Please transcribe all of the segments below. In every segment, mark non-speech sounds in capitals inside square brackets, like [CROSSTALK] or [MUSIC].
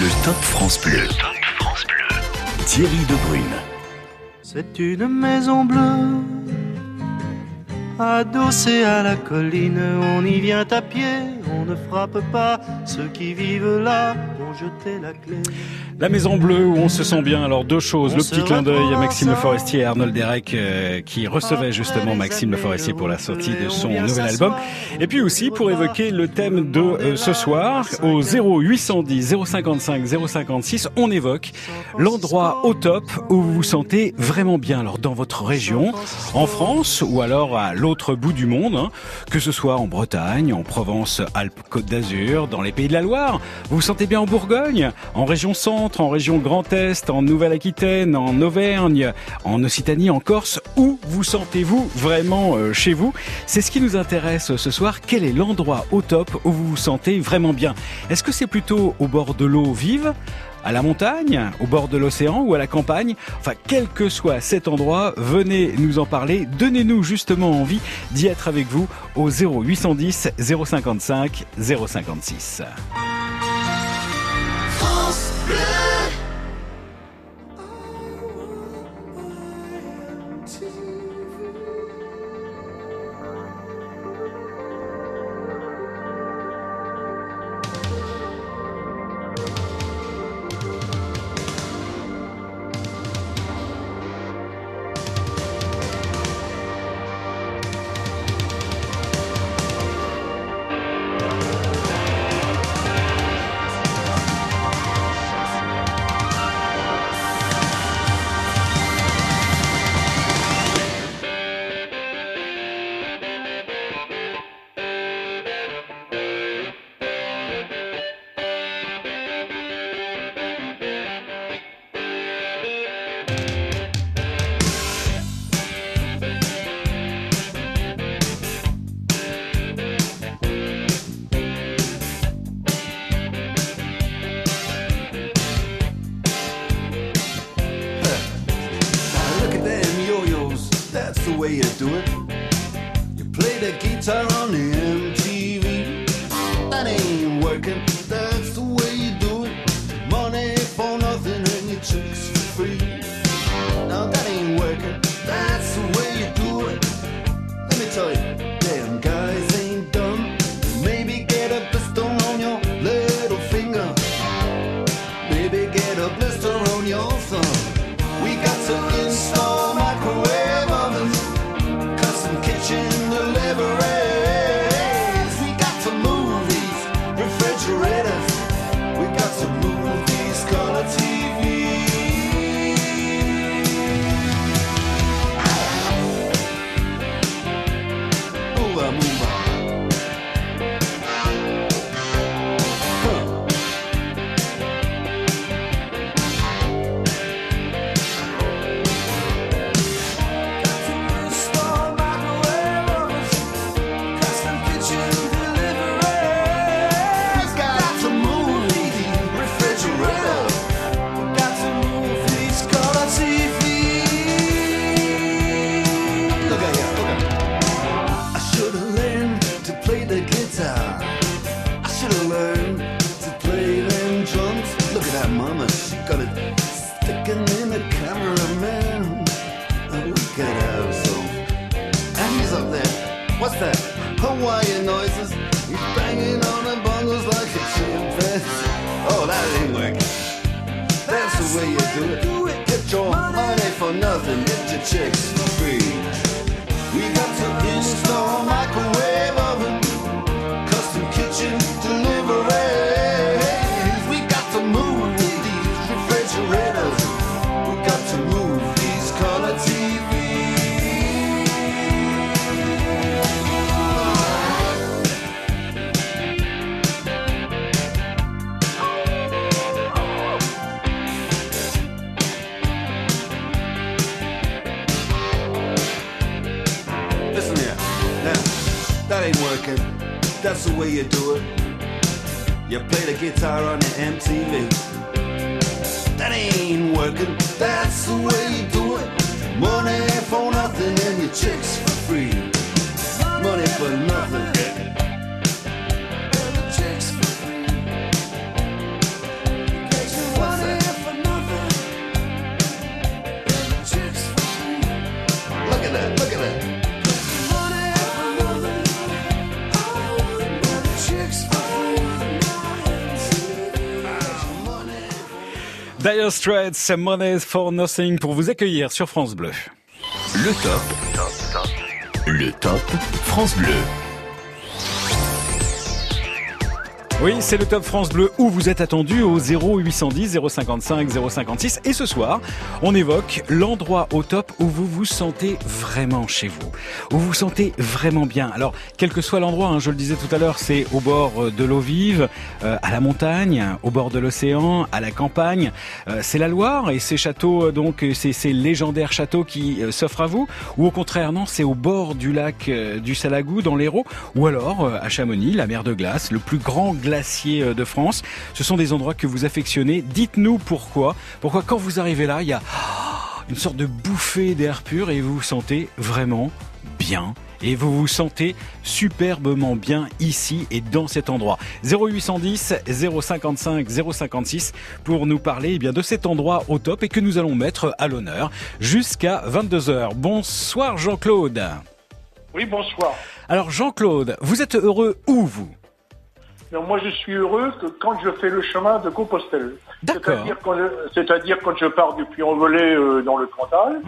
Le Top France Bleu. France Bleu. Thierry Debrune. C'est une maison bleue, adossée à la colline. On y vient à pied, on ne frappe pas. Ceux qui vivent là ont jeté la clé. La Maison Bleue où on se sent bien. Alors deux choses. le petit clin d'œil à Maxime Le Forestier et Arnold Derek euh, qui recevait justement Maxime Le Forestier pour la sortie de son nouvel album. Et puis aussi pour évoquer le thème de euh, ce soir au 0810 055 056, on évoque l'endroit au top où vous vous sentez vraiment bien. Alors dans votre région, en France ou alors à l'autre bout du monde, hein, que ce soit en Bretagne, en Provence, Alpes, Côte d'Azur, dans les pays de la Loire, vous vous sentez bien en Bourgogne, en région centre en région Grand Est, en Nouvelle-Aquitaine, en Auvergne, en Occitanie, en Corse. Où vous sentez-vous vraiment euh, chez vous? C'est ce qui nous intéresse ce soir. Quel est l'endroit au top où vous vous sentez vraiment bien? Est-ce que c'est plutôt au bord de l'eau vive à la montagne, au bord de l'océan ou à la campagne. Enfin, quel que soit cet endroit, venez nous en parler. Donnez-nous justement envie d'y être avec vous au 0810 055 056. Straits, Money for Nothing pour vous accueillir sur France Bleu. Le top. Le top France Bleu. Oui, c'est le Top France Bleu où vous êtes attendu au 0810 055 056. Et ce soir, on évoque l'endroit au top où vous vous sentez vraiment chez vous, où vous sentez vraiment bien. Alors, quel que soit l'endroit, hein, je le disais tout à l'heure, c'est au bord de l'eau vive, euh, à la montagne, au bord de l'océan, à la campagne. Euh, c'est la Loire et ces châteaux, euh, donc, c'est ces légendaires châteaux qui s'offrent à vous. Ou au contraire, non, c'est au bord du lac du Salagou, dans l'Hérault. Ou alors, à Chamonix, la mer de glace, le plus grand glacier euh, de France. Ce sont des endroits que vous affectionnez. Dites-nous pourquoi. Pourquoi quand vous arrivez là, il y a une sorte de bouffée d'air pur et vous vous sentez vraiment bien et vous vous sentez superbement bien ici et dans cet endroit. 0810 055 056 pour nous parler eh bien de cet endroit au top et que nous allons mettre à l'honneur jusqu'à 22h. Bonsoir Jean-Claude. Oui, bonsoir. Alors Jean-Claude, vous êtes heureux où vous? Moi, je suis heureux que quand je fais le chemin de Compostelle. C'est-à-dire quand, je, quand je pars du Puy-en-Velay euh, dans le Cantal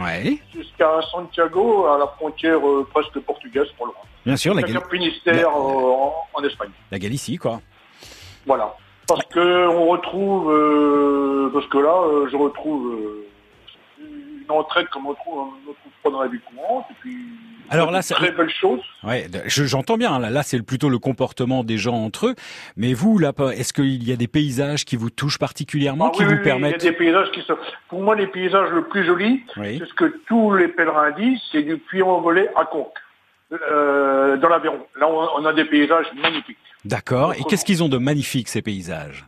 jusqu'à Santiago, à la frontière euh, presque portugaise pour loin. Bien sûr, la Galicie. Euh, en, Espagne. La Galicie, quoi. Voilà. Parce que on retrouve, parce que là, je retrouve une entraide comme on trouve, on trouve pas dans la vie courante, et puis alors là, c'est très belle chose. Ouais, j'entends bien. Là, là c'est plutôt le comportement des gens entre eux. Mais vous, là, est-ce qu'il y a des paysages qui vous touchent particulièrement, ah qui vous permettent Il y a des paysages qui sont. Pour moi, les paysages le plus jolis, c'est ce que tous les pèlerins disent, c'est du Puy-en-Velay à Conques, euh, dans l'Aveyron. Là, on a des paysages magnifiques. D'accord. Et qu'est-ce qu'ils ont de magnifique ces paysages?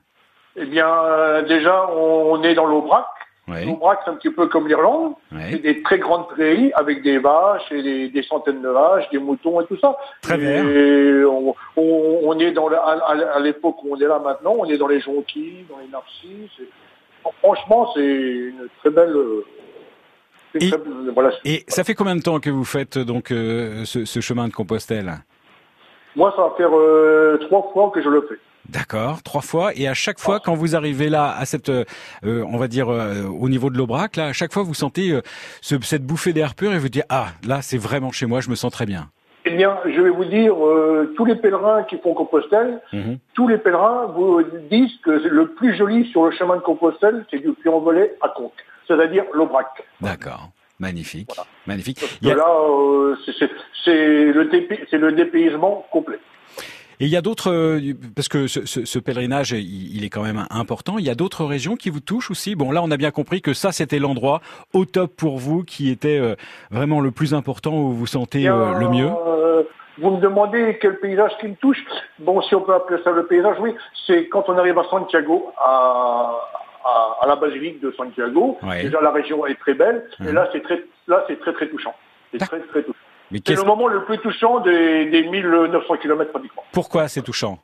Eh bien, euh, déjà, on est dans l'Aubrac. Oui. c'est un petit peu comme l'Irlande. C'est des très grandes prairies avec des vaches et des, centaines de vaches, des moutons et tout ça. Très bien. Et on, est dans à, l'époque où on est là maintenant, on est dans les jonquilles, dans les narcisses. franchement, c'est une très belle. Et, voilà. et, ça fait combien de temps que vous faites donc euh, ce, chemin de Compostelle? Moi, ça va faire euh, trois fois que je le fais. D'accord, trois fois. Et à chaque fois, quand vous arrivez là, à cette, euh, on va dire, euh, au niveau de l'Aubrac, là, à chaque fois, vous sentez euh, cette bouffée d'air pur et vous dites, ah, là, c'est vraiment chez moi, je me sens très bien. Eh bien, je vais vous dire, tous les pèlerins qui font Compostelle, mhm. tous les pèlerins vous disent que le plus joli sur le chemin de Compostelle, c'est du Puy-en-Velay à Conques, c'est-à-dire l'Aubrac. D'accord. Magnifique, magnifique. là, c'est le, le dépaysement complet. Et il y a d'autres, euh, parce que ce, ce, pèlerinage, il, est quand même important. Il y a d'autres régions qui vous touchent aussi. Bon, là, on a bien compris que ça, c'était l'endroit au top pour vous, qui était euh, vraiment le plus important, où vous vous sentez euh, le mieux. vous me demandez quel paysage qui me touche. Bon, si on peut appeler ça le paysage, oui, c'est quand on arrive à Santiago, à, à, la basilique de Santiago. Déjà, la région est très belle, et là, c'est très, là, c'est très, très touchant. C'est très, très touchant. C'est le moment le plus touchant des, des 1900 km pratiquement. Pourquoi c'est touchant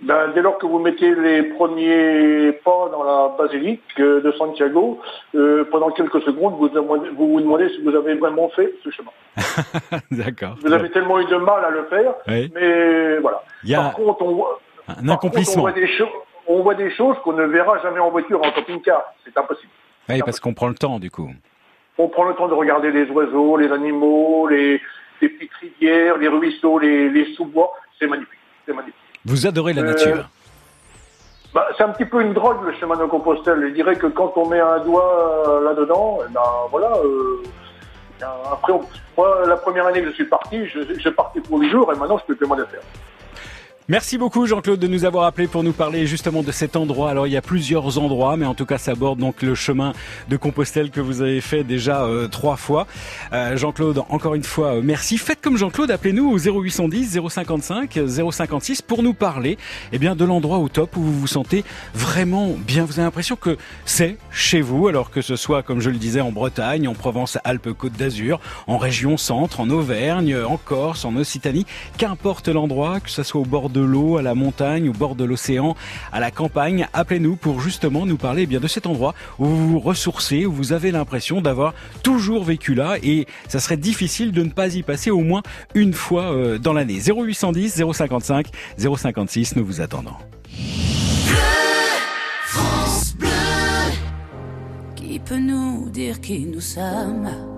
ben, dès lors que vous mettez les premiers pas dans la basilique euh, de Santiago, euh, pendant quelques secondes, vous, vous vous demandez si vous avez vraiment fait ce chemin. [LAUGHS] D'accord. Vous avez tellement eu de mal à le faire, mais voilà. Par contre, on voit, un accomplissement. on, voit des on voit des choses qu'on ne verra jamais en voiture, en camping-car. C'est impossible. Oui, parce qu'on prend le temps, du coup on prend le temps de regarder les oiseaux, les animaux, les, petites rivières, les ruisseaux, les, sous-bois. C'est magnifique. Vous adorez la nature euh, bah, c'est un petit peu une drogue le chemin de Compostelle. Je dirais que quand on met un doigt euh, là-dedans, eh ben voilà. Euh, après, moi, la première année que je suis parti, je, je partais pour 8 jours et maintenant je peux plus moins le faire. Merci beaucoup Jean-Claude de nous avoir appelé pour nous parler justement de cet endroit. Alors il y a plusieurs endroits, mais en tout cas ça borde donc le chemin de Compostelle que vous avez fait déjà euh, trois fois. Euh, Jean-Claude, encore une fois, euh, merci. Faites comme Jean-Claude, appelez-nous au 0810 055 056 pour nous parler eh bien, de l'endroit au top où vous vous sentez vraiment bien. Vous avez l'impression que c'est chez vous, alors que ce soit, comme je le disais, en Bretagne, en Provence, Alpes, Côte d'Azur, en région centre, en Auvergne, en Corse, en Occitanie, qu'importe l'endroit, que ce soit au bord de de l'eau, à la montagne, au bord de l'océan, à la campagne, appelez-nous pour justement nous parler eh bien de cet endroit où vous vous ressourcez, où vous avez l'impression d'avoir toujours vécu là et ça serait difficile de ne pas y passer au moins une fois euh, dans l'année. 0810 055 056, nous vous attendons. peut nous dire qui nous sommes?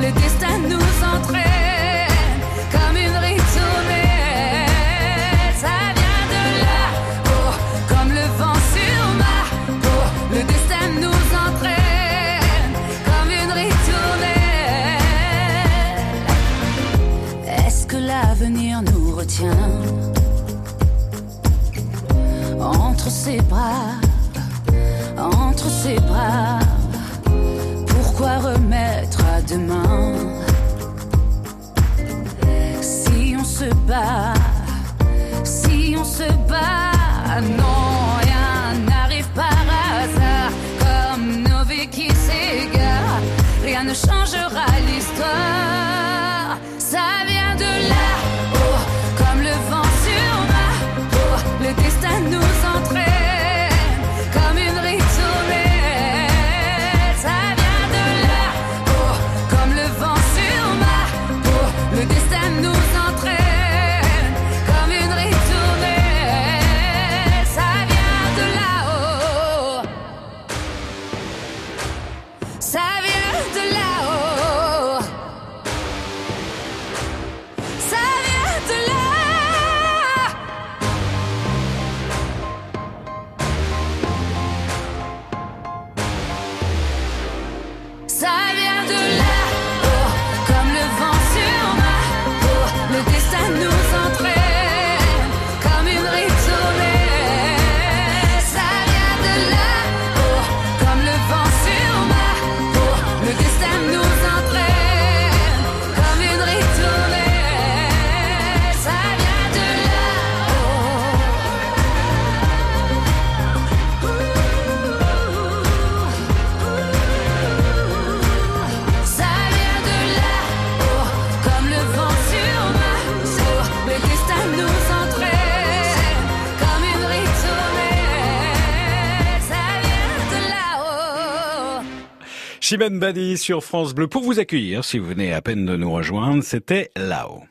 le destin nous entraîne, comme une ritournée. Ça vient de là, oh, comme le vent sur ma peau, le destin nous entraîne, comme une ritournelle. Est-ce que l'avenir nous retient entre ses bras, entre ses bras? Remettre à demain si on se bat? Si on se bat, non, rien n'arrive par hasard. Comme nos vies qui s'égarent, rien ne changera l'histoire. Chimène Badi sur France Bleu pour vous accueillir. Si vous venez à peine de nous rejoindre, c'était là-haut.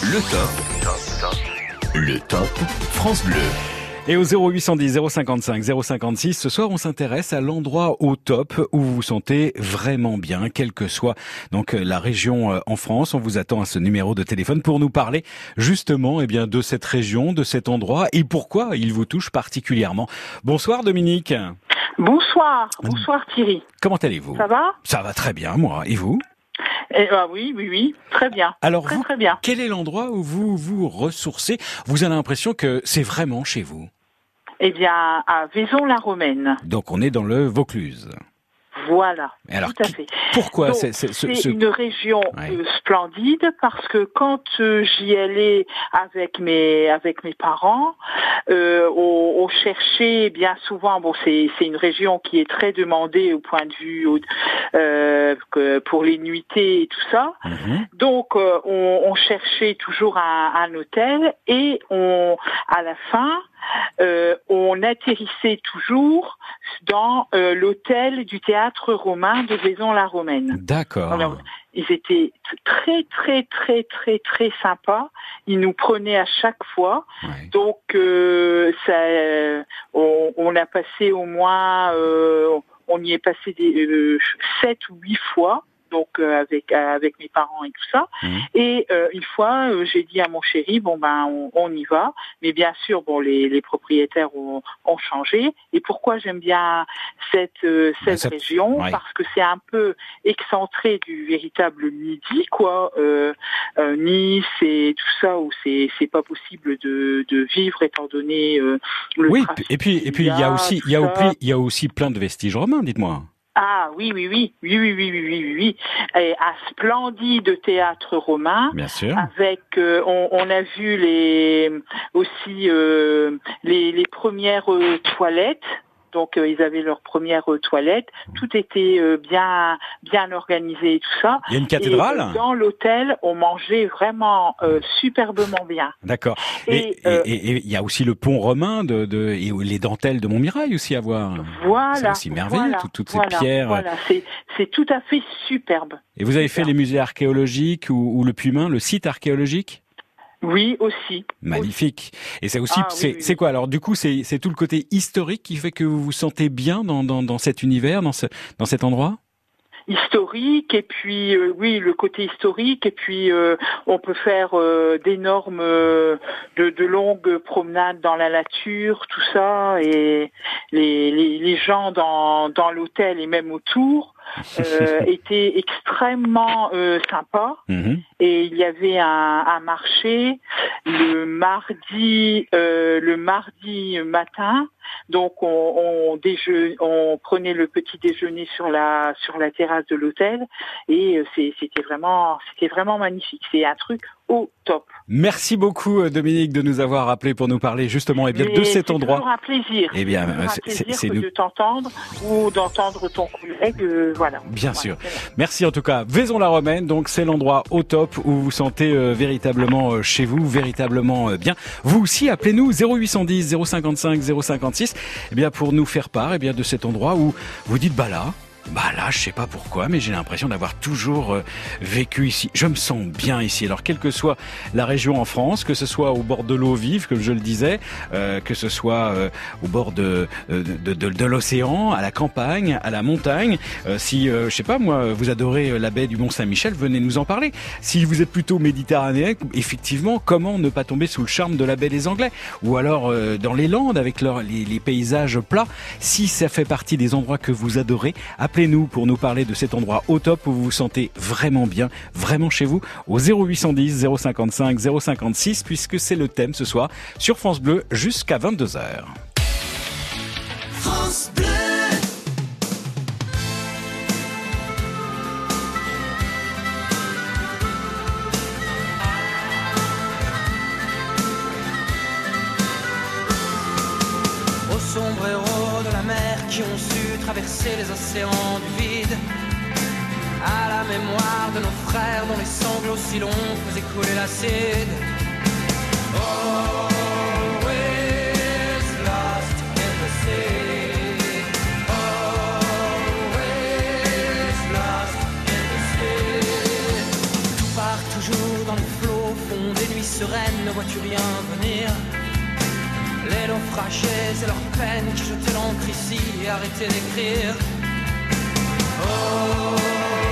Le top. Le top France Bleu. Et au 0810 055 056, ce soir on s'intéresse à l'endroit au top où vous vous sentez vraiment bien, quelle que soit donc euh, la région euh, en France. On vous attend à ce numéro de téléphone pour nous parler justement eh bien de cette région, de cet endroit et pourquoi il vous touche particulièrement. Bonsoir Dominique. Bonsoir, bonsoir Thierry. Comment allez-vous? Ça va? Ça va très bien moi. Et vous? Eh, ah oui, oui, oui, très bien. Alors très, vous, très bien. quel est l'endroit où vous vous ressourcez? Vous avez l'impression que c'est vraiment chez vous? Eh bien, à Vaison-la-Romaine. Donc on est dans le Vaucluse. Voilà, Et alors, tout à fait. Pourquoi c'est ce- C'est ce- une région Ouais. euh, splendide parce que quand euh, j'y allais avec mes avec mes parents, euh, on, on cherchait bien souvent. Bon, c'est c'est une région qui est très demandée au point de vue euh, que pour les nuitées et tout ça. Mhm. Donc, on, on cherchait toujours un, un hôtel et on, à la fin, euh, on atterrissait toujours dans euh, l'hôtel du théâtre romain de Vaison-la-Romaine. D'accord. Alors, Ils étaient très, très, très, très, très sympas. Ils nous prenaient à chaque fois. Ouais. Donc, euh, ça, euh, on, on a passé au moins, euh, on y est passé des euh, sept ou huit fois. Donc euh, avec avec mes parents et tout ça. Mhm. Et euh, une fois, euh, j'ai dit à mon chéri, bon ben on, on y va. Mais bien sûr, bon les, les propriétaires ont, ont changé. Et pourquoi j'aime bien cette euh, cette, Ben, région? ouais. Parce que c'est un peu excentré du véritable midi, quoi. Euh, euh, Nice et tout ça où c'est c'est pas possible de, de vivre étant donné euh, le Oui, et puis et puis il y a aussi il y a aussi il y a aussi plein de vestiges romains, dites-moi. Ah oui oui oui oui oui oui oui oui oui oui et un splendide théâtre romain Bien sûr. avec euh, on, on a vu les aussi euh, les, les premières euh, toilettes Donc ils avaient leur première toilette. Tout était bien bien organisé et tout ça. Il y a une cathédrale. dans l'hôtel, on mangeait vraiment superbement bien. D'accord. Et il y a aussi le pont romain de, de et les dentelles de Montmirail aussi à voir. Voilà. C'est aussi merveilleux, toutes, ces pierres. Voilà, c'est tout à fait superbe. Et vous avez fait les musées archéologiques ou, ou le Pumain, le site archéologique? Oui, aussi. Magnifique. Et c'est aussi, ah c'est quoi? Alors Du coup, c'est tout le côté historique qui fait que vous vous sentez bien dans, dans, dans cet univers, dans, ce, dans cet endroit? Historique et puis euh, oui le côté historique et puis euh, on peut faire euh, d'énormes de, de, longues promenades dans la nature tout ça et les, les, les gens dans, dans l'hôtel et même autour [LAUGHS] étaient extrêmement sympas mhm. et il y avait un, un marché le mardi le mardi matin donc on, on, on prenait le petit déjeuner sur la sur la terrasse de l'hôtel et euh, c'était vraiment c'était vraiment magnifique. C'est un truc au top. Merci beaucoup euh, Dominique de nous avoir appelé pour nous parler justement et eh bien de cet endroit. C'est un plaisir. Eh bien, c'est nous... de t'entendre ou d'entendre ton collègue, euh, voilà. Bien sûr. Merci en tout cas. Vaison-la-Romaine, donc c'est l'endroit au top où vous vous sentez véritablement chez vous, véritablement bien. Vous aussi, appelez-nous 0810 055 056 eh bien pour nous faire part eh bien de cet endroit où vous dites bah là bah là, je sais pas pourquoi, mais j'ai l'impression d'avoir toujours euh, vécu ici. Je me sens bien ici. Alors, quelle que soit la région en France, que ce soit au bord de l'eau vive, comme je le disais, euh, que ce soit euh, au bord de de, de, de l'océan, à la campagne, à la montagne. si, je sais pas moi, vous adorez la baie du Mont Saint-Michel, venez nous en parler. Si vous êtes plutôt méditerranéen, effectivement, comment ne pas tomber sous le charme de la baie des Anglais? Ou alors dans les Landes avec leur, les, les paysages plats. Si ça fait partie des endroits que vous adorez, Appelez-nous pour nous parler de cet endroit au top où vous vous sentez vraiment bien, vraiment chez vous, au 0810 055 056, puisque c'est le thème ce soir sur France Bleu jusqu'à 22h. France Bleu les océans du vide. À la mémoire de nos frères dont les sanglots si longs faisaient couler l'acide. Always lost in the sea. Tout part toujours dans les flots, fond des nuits sereines, ne vois-tu rien venir? Les naufragés et leurs peines qui jetaient l'encre ici et arrêtaient d'écrire. Oh.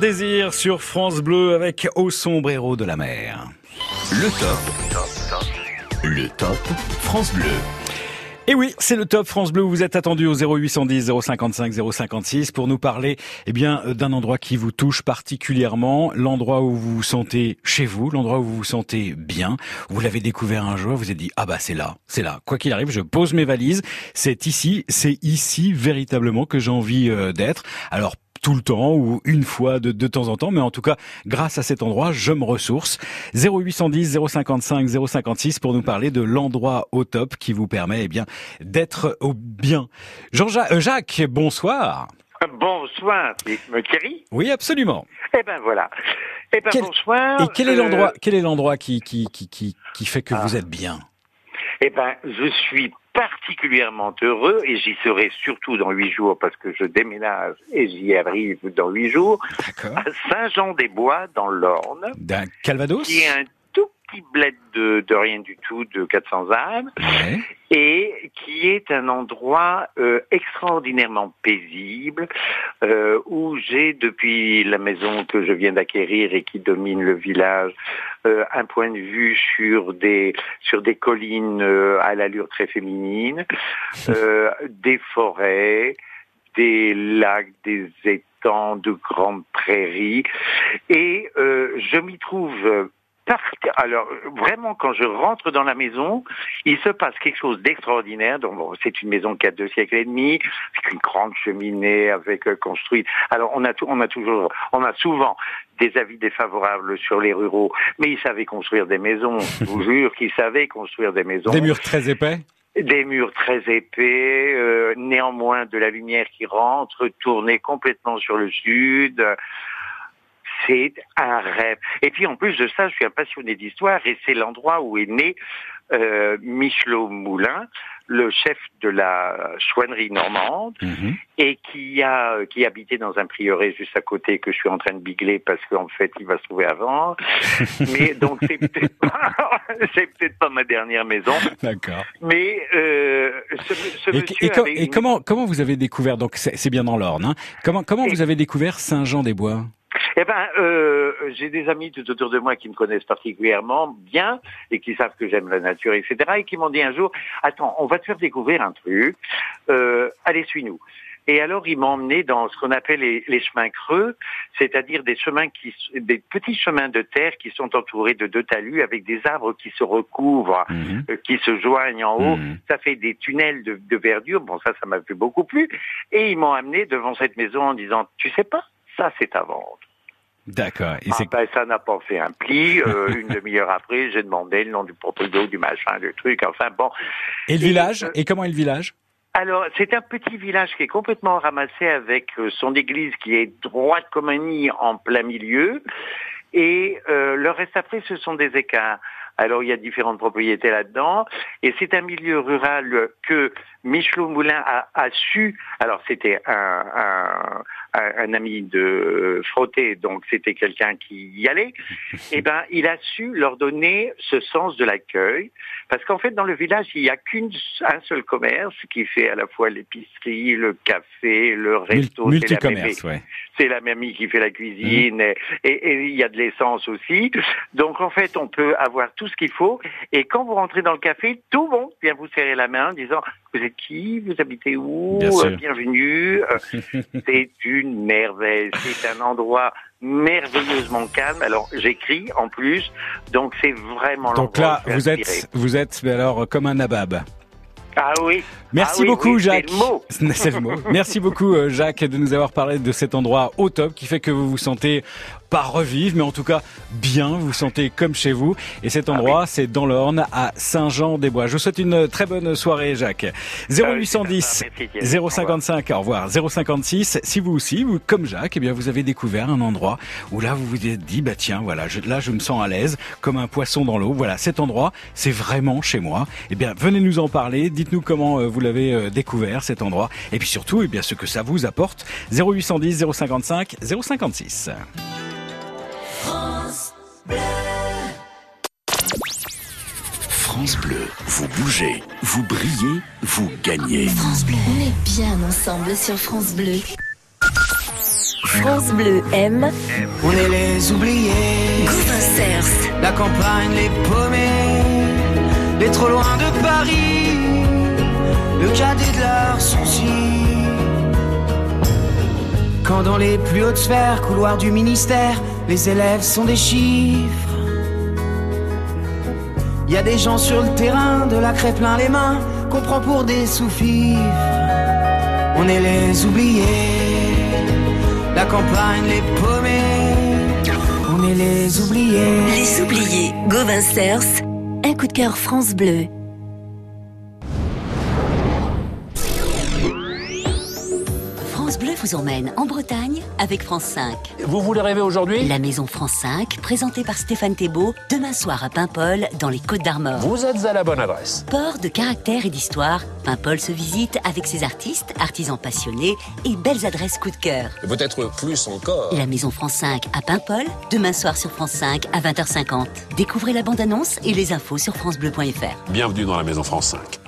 Désir sur France Bleu avec Au sombrero de la mer. Le top. Le top France Bleu. Et oui, c'est le top France Bleu. Vous êtes attendu au 0810 055 056 pour nous parler, eh bien, d'un endroit qui vous touche particulièrement, l'endroit où vous vous sentez chez vous, l'endroit où vous vous sentez bien. Vous l'avez découvert un jour, vous vous êtes dit, ah bah, c'est là, c'est là. Quoi qu'il arrive, je pose mes valises. C'est ici, c'est ici véritablement que j'ai envie euh, d'être. Alors, tout le temps ou une fois de, de temps en temps, mais en tout cas, grâce à cet endroit, je me ressource. 0810 055 056 pour nous parler de l'endroit au top qui vous permet eh bien d'être au bien. Jean-Jacques, euh, Jacques, bonsoir. Bonsoir, Thierry. Oui, absolument. Eh ben voilà. Eh ben bonsoir. Et quel est l'endroit, quel est l'endroit qui, qui, qui, qui, qui fait que vous Ah. êtes bien? Eh ben, je suis particulièrement heureux et j'y serai surtout dans huit jours parce que je déménage et j'y arrive dans huit jours à Saint-Jean-des-Bois dans l'Orne, D'un Calvados? Qui est un petit bled de, de rien du tout de 400 âmes Ouais. et qui est un endroit euh, extraordinairement paisible euh, où j'ai depuis la maison que je viens d'acquérir et qui domine le village euh, un point de vue sur des sur des collines euh, à l'allure très féminine, [LAUGHS] euh, des forêts, des lacs, des étangs, de grandes prairies et euh, je m'y trouve alors vraiment quand je rentre dans la maison, il se passe quelque chose d'extraordinaire. Donc bon, c'est une maison qui a deux siècles et demi, avec une grande cheminée, avec euh, construite. Alors on a tout- on a toujours, on a souvent des avis défavorables sur les ruraux, mais ils savaient construire des maisons. [LAUGHS] Je vous jure qu'ils savaient construire des maisons. Des murs très épais? Des murs très épais, euh, néanmoins de la lumière qui rentre, tournée complètement sur le sud. C'est un rêve. Et puis en plus de ça, je suis un passionné d'histoire et c'est l'endroit où est né euh, Michelot Moulin, le chef de la chouannerie normande Mhm. et qui a qui habitait dans un prieuré juste à côté que je suis en train de bigler parce qu'en fait il va se trouver avant. [LAUGHS] Mais donc c'est peut-être pas, [LAUGHS] peut-être pas ma dernière maison. D'accord. Mais euh, ce, ce Et, monsieur et com- avait et une- comment comment vous avez découvert donc c'est c'est bien dans l'Orne hein Comment comment Et- vous avez découvert Saint-Jean-des-Bois? Eh ben, euh, j'ai des amis tout autour de moi qui me connaissent particulièrement bien et qui savent que j'aime la nature, etc. Et qui m'ont dit un jour, attends, on va te faire découvrir un truc. Euh, allez, suis-nous. Et alors, ils m'ont emmené dans ce qu'on appelle les, les chemins creux, c'est-à-dire des chemins qui, des petits chemins de terre qui sont entourés de deux talus avec des arbres qui se recouvrent, Mhm. euh, qui se joignent en haut. Mhm. Ça fait des tunnels de, de verdure. Bon, ça, ça m'a fait beaucoup plu. Et ils m'ont amené devant cette maison en disant, tu sais pas, ça, c'est à vendre. D'accord. Et Ah ben, ça n'a pas fait un pli. Euh, une demi-heure après, j'ai demandé le nom du propriétaire, du machin, du truc. Enfin bon. et le et, village? euh, Et comment est le village? Alors, c'est un petit village qui est complètement ramassé avec euh, son église qui est droite comme un nid en plein milieu. Et euh, le reste après, ce sont des écarts. Alors, il y a différentes propriétés là-dedans. Et c'est un milieu rural que Michelot Moulin a, a su. Alors, c'était un, un, un, ami de Frotté, donc c'était quelqu'un qui y allait. [LAUGHS] Eh ben, il a su leur donner ce sens de l'accueil. Parce qu'en fait, dans le village, il n'y a qu'un seul commerce qui fait à la fois l'épicerie, le café, le resto. C'est la mamie- ouais. c'est la mamie qui fait la cuisine et, et- et il y a de l'essence aussi. Donc en fait, on peut avoir tout ce qu'il faut. Et quand vous rentrez dans le café, tout le monde vient vous serrer la main en disant vous êtes qui, vous habitez où, Bien. Euh, bienvenue. Euh, [LAUGHS] c'est une merveille. C'est un endroit merveilleusement calme. Alors j'écris en plus, donc c'est vraiment Donc là, vous inspiré. êtes, vous êtes alors comme un nabab. Ah oui. Merci Ah oui, beaucoup, oui, c'est Jacques. le mot. [LAUGHS] C'est le mot. Merci beaucoup, euh, Jacques, de nous avoir parlé de cet endroit au top qui fait que vous vous sentez pas revivre, mais en tout cas bien, vous vous sentez comme chez vous. Et cet endroit, c'est dans l'Orne, à Saint-Jean-des-Bois. Je vous souhaite une très bonne soirée, Jacques. Ah oui, c'est 0810 sympa. Merci, Thierry. 055, au revoir. 056, si vous aussi, vous, comme Jacques, eh bien, vous avez découvert un endroit où là, vous vous êtes dit, bah tiens, voilà, je- là, je me sens à l'aise, comme un poisson dans l'eau. Voilà, cet endroit, c'est vraiment chez moi. Eh bien, venez nous en parler. Dites-nous comment euh, vous l'avez euh, découvert, cet endroit. Et puis surtout, eh bien, ce que ça vous apporte. 0810 055 056. France Bleu, vous bougez, vous brillez, vous gagnez. France Bleu. On est bien ensemble sur France Bleu. France Bleu aime. On est les oubliés. La campagne, les paumés. Les trop loin de Paris. Le cadet de leurs soucis. Quand dans les plus hautes sphères, couloirs du ministère, les élèves sont des chiffres. Y a des gens sur le terrain, de la craie plein les mains, qu'on prend pour des sous-fifres. On est les oubliés, la campagne, les paumés. On est les oubliés. Les oubliés, Gauvin un coup de cœur France Bleu. Vous emmène en Bretagne avec France 5. Vous voulez rêver aujourd'hui? La Maison France 5, présentée par Stéphane Thébault, demain soir à Paimpol, dans les Côtes d'Armor. Vous êtes à la bonne adresse. Port de caractère et d'histoire, Paimpol se visite avec ses artistes, artisans passionnés et belles adresses coup de cœur. Peut-être plus encore. La Maison France 5 à Paimpol, demain soir sur France 5 à 20h50. Découvrez la bande-annonce et les infos sur francebleu.fr. Bienvenue dans la Maison France 5.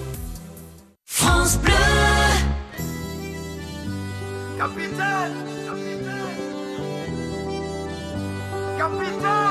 France Bleu. Capitaine, capitaine, capitaine,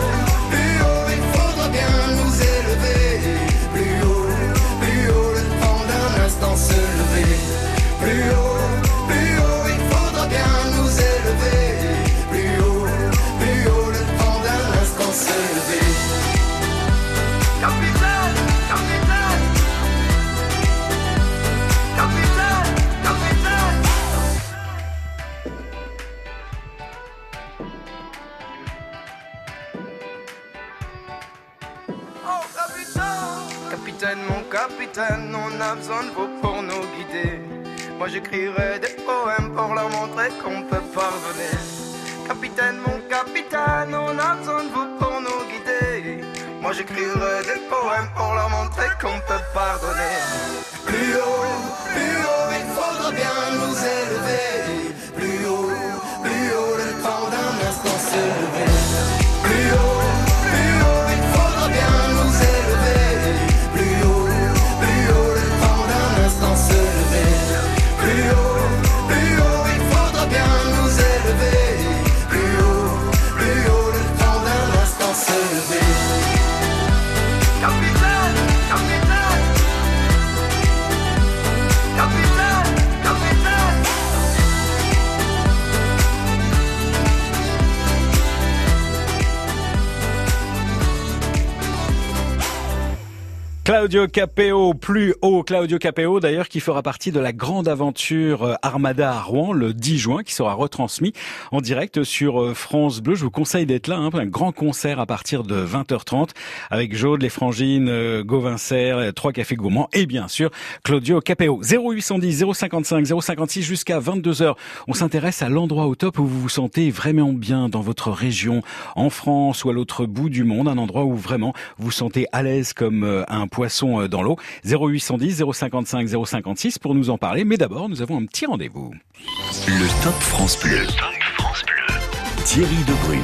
capitaine, on a besoin de vous pour nous guider. Moi j'écrirai des poèmes pour leur montrer qu'on peut pardonner. Capitaine, mon capitaine, on a besoin de vous pour nous guider. Moi j'écrirai des poèmes pour leur montrer qu'on peut pardonner. Plus haut, plus haut, il faudra bien nous élever. Plus haut, plus haut, le temps d'un instant se lever. Claudio Capeo, plus haut Claudio Capeo d'ailleurs qui fera partie de la grande aventure euh, Armada à Rouen le 10 juin qui sera retransmis en direct sur euh, France Bleu. Je vous conseille d'être là, hein, un grand concert à partir de 20h30 avec Jaude, les Frangines, euh, Gauvincer, Trois Cafés Gourmands et bien sûr Claudio Capeo. 0810 055 056 jusqu'à 22h. On s'intéresse à l'endroit au top où vous vous sentez vraiment bien dans votre région, en France ou à l'autre bout du monde, un endroit où vraiment vous sentez à l'aise comme un poisson euh, dans l'eau. 0810 055 056 pour nous en parler. Mais d'abord, nous avons un petit rendez-vous. Le Top France Bleu. France Bleu. Thierry Debrune.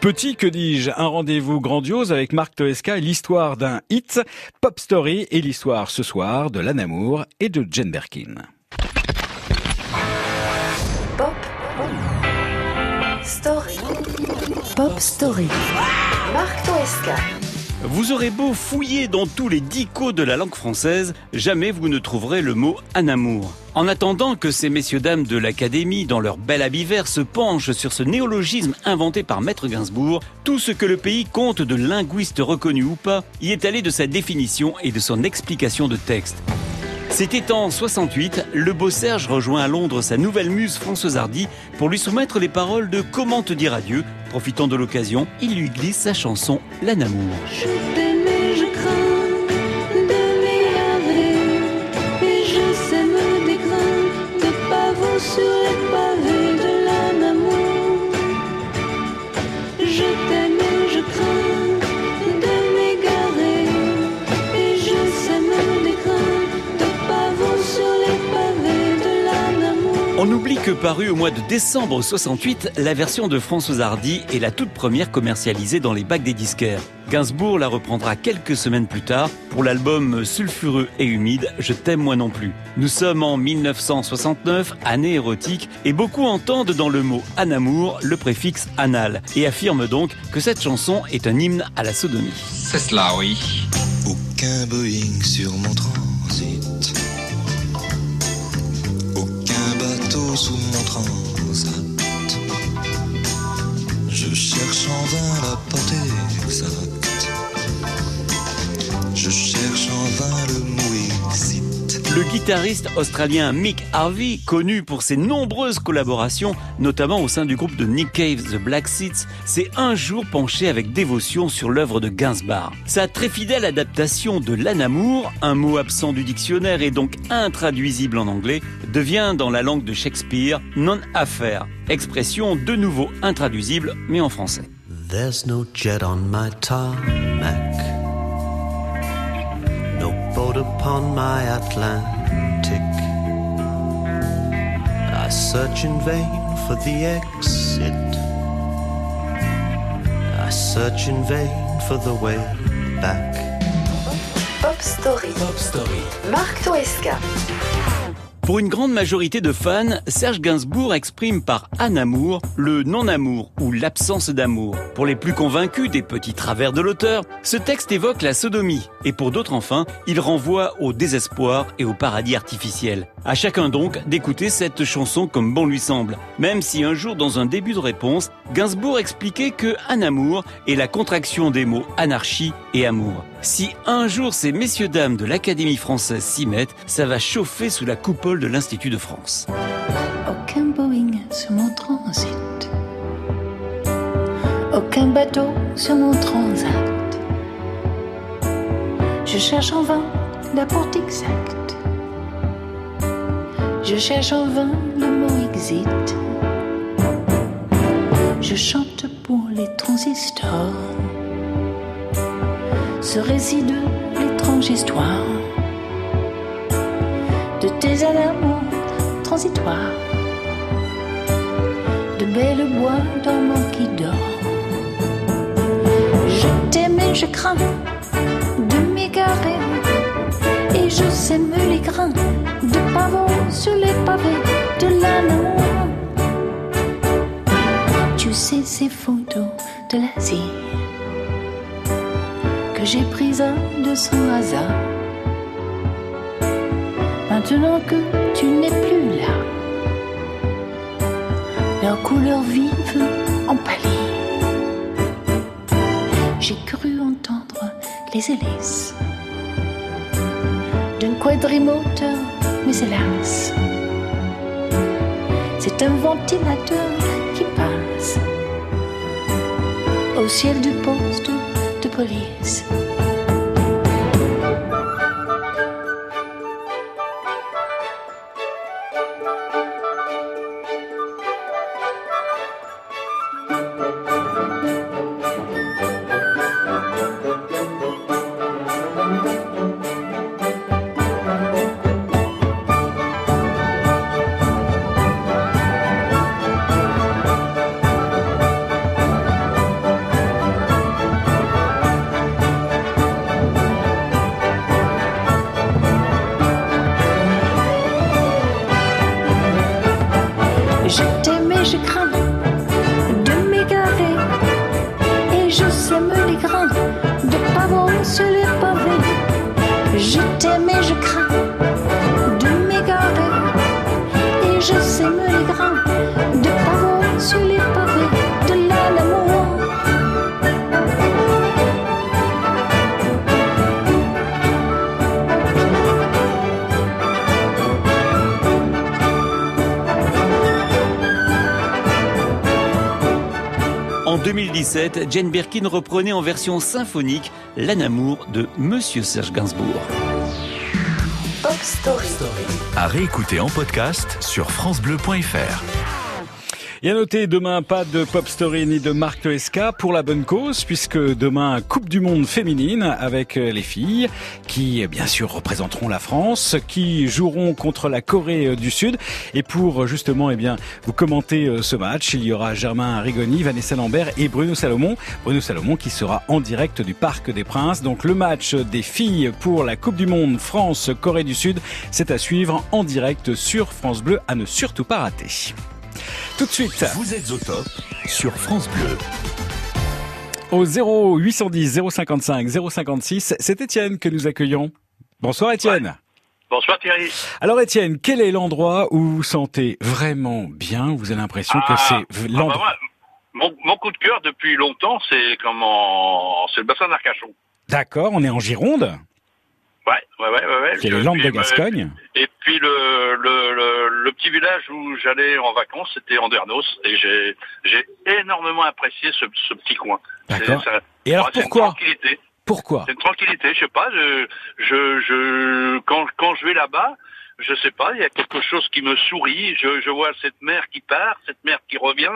Petit, que dis-je, un rendez-vous grandiose avec Marc Toesca et l'histoire d'un hit, Pop Story et l'histoire ce soir de Lanamour et de Jane Birkin. Pop Story. Pop Story. Marc Toesca. Vous aurez beau fouiller dans tous les dicos de la langue française, jamais vous ne trouverez le mot anamour. En attendant que ces messieurs-dames de l'Académie, dans leur bel habit vert, se penchent sur ce néologisme inventé par Maître Gainsbourg, tout ce que le pays compte de linguiste reconnu ou pas y est allé de sa définition et de son explication de texte. C'était en 68, le beau Serge rejoint à Londres sa nouvelle muse Françoise Hardy pour lui soumettre les paroles de Comment te dire adieu. Profitant de l'occasion, il lui glisse sa chanson L'Anamour. On oublie que paru au mois de décembre 68, la version de Françoise Hardy est la toute première commercialisée dans les bacs des disquaires. Gainsbourg la reprendra quelques semaines plus tard pour l'album sulfureux et humide Je t'aime moi non plus. Nous sommes en 1969, année érotique, et beaucoup entendent dans le mot anamour le préfixe anal et affirment donc que cette chanson est un hymne à la sodomie. C'est cela, oui. Aucun Boeing sur mon transit sous mon transat. Je cherche en vain la portée exacte. Je cherche en vain le mot le guitariste australien Mick Harvey, connu pour ses nombreuses collaborations, notamment au sein du groupe de Nick Cave The Black Seats, s'est un jour penché avec dévotion sur l'œuvre de Gainsbourg. Sa très fidèle adaptation de l'anamour, un mot absent du dictionnaire et donc intraduisible en anglais, devient dans la langue de Shakespeare non-affaire, expression de nouveau intraduisible mais en français. Boat upon my Atlantic. I search in vain for the exit. I search in vain for the way back. Pop Story. Pop Story. Marc Toesca. Pour une grande majorité de fans, Serge Gainsbourg exprime par anamour le non-amour ou l'absence d'amour. Pour les plus convaincus des petits travers de l'auteur, ce texte évoque la sodomie. Et pour d'autres enfin, il renvoie au désespoir et au paradis artificiel. À chacun donc d'écouter cette chanson comme bon lui semble. Même si un jour dans un début de réponse, Gainsbourg expliquait que anamour est la contraction des mots anarchie et amour. Si un jour ces messieurs dames de l'Académie française s'y mettent, ça va chauffer sous la coupole de l'Institut de France. Aucun Boeing sur mon transit. Aucun bateau sur mon transat. Je cherche en vain la porte exacte. Je cherche en vain le mot exit. Je chante pour les transistors. Ce récit de l'étrange histoire de tes amours transitoires, de belles bois dormant qui dort. Je t'aime et je crains de m'égarer, je sème les grains de pavot sur les pavés de l'amour. Tu sais ces photos de l'Asie que j'ai prises de son hasard maintenant que tu n'es plus là. Leurs couleurs vives en pâlit. J'ai cru entendre les hélices quadrimoteur, mais hélas, c'est un ventilateur qui passe au ciel du poste de police. 2017, Jane Birkin reprenait en version symphonique L'Anamour de Monsieur Serge Gainsbourg. Pop Story. À réécouter en podcast sur FranceBleu.fr. À noter, demain, pas de Pop Story ni de Marc Toesca pour la bonne cause, puisque demain, Coupe du Monde féminine avec euh, les filles, qui, euh, bien sûr, représenteront la France, qui joueront contre la Corée euh, du Sud. Et pour, justement, eh bien, vous commenter ce match, il y aura Germain Rigoni, Vanessa Lambert et Bruno Salomon. Bruno Salomon qui sera en direct du Parc des Princes. Donc, le match des filles pour la Coupe du Monde France-Corée du Sud, c'est à suivre en direct sur France Bleu, à ne surtout pas rater. Tout de suite. Vous êtes au top sur France Bleu. Au 0810 055 056, c'est Étienne que nous accueillons. Bonsoir Étienne. Bonsoir Thierry. Alors Étienne, quel est l'endroit où vous vous sentez vraiment bien? Vous avez l'impression que Ah, c'est ah bah l'endroit. mon, mon coup de cœur depuis longtemps, c'est comment c'est le bassin d'Arcachon. D'accord, on est en Gironde, Ouais, ouais, ouais, ouais. ouais. qui est les Landes de Gascogne. Et puis le, le, le, le petit village où j'allais en vacances, c'était Andernos, et j'ai j'ai énormément apprécié ce, ce petit coin. C'est- D'accord. Et alors, c'est pourquoi tranquillité. Pourquoi C'est une tranquillité, je sais pas. Je, je, je, quand, quand je vais là-bas, je sais pas, il y a quelque chose qui me sourit. Je, vois cette mer qui part, cette mer qui revient.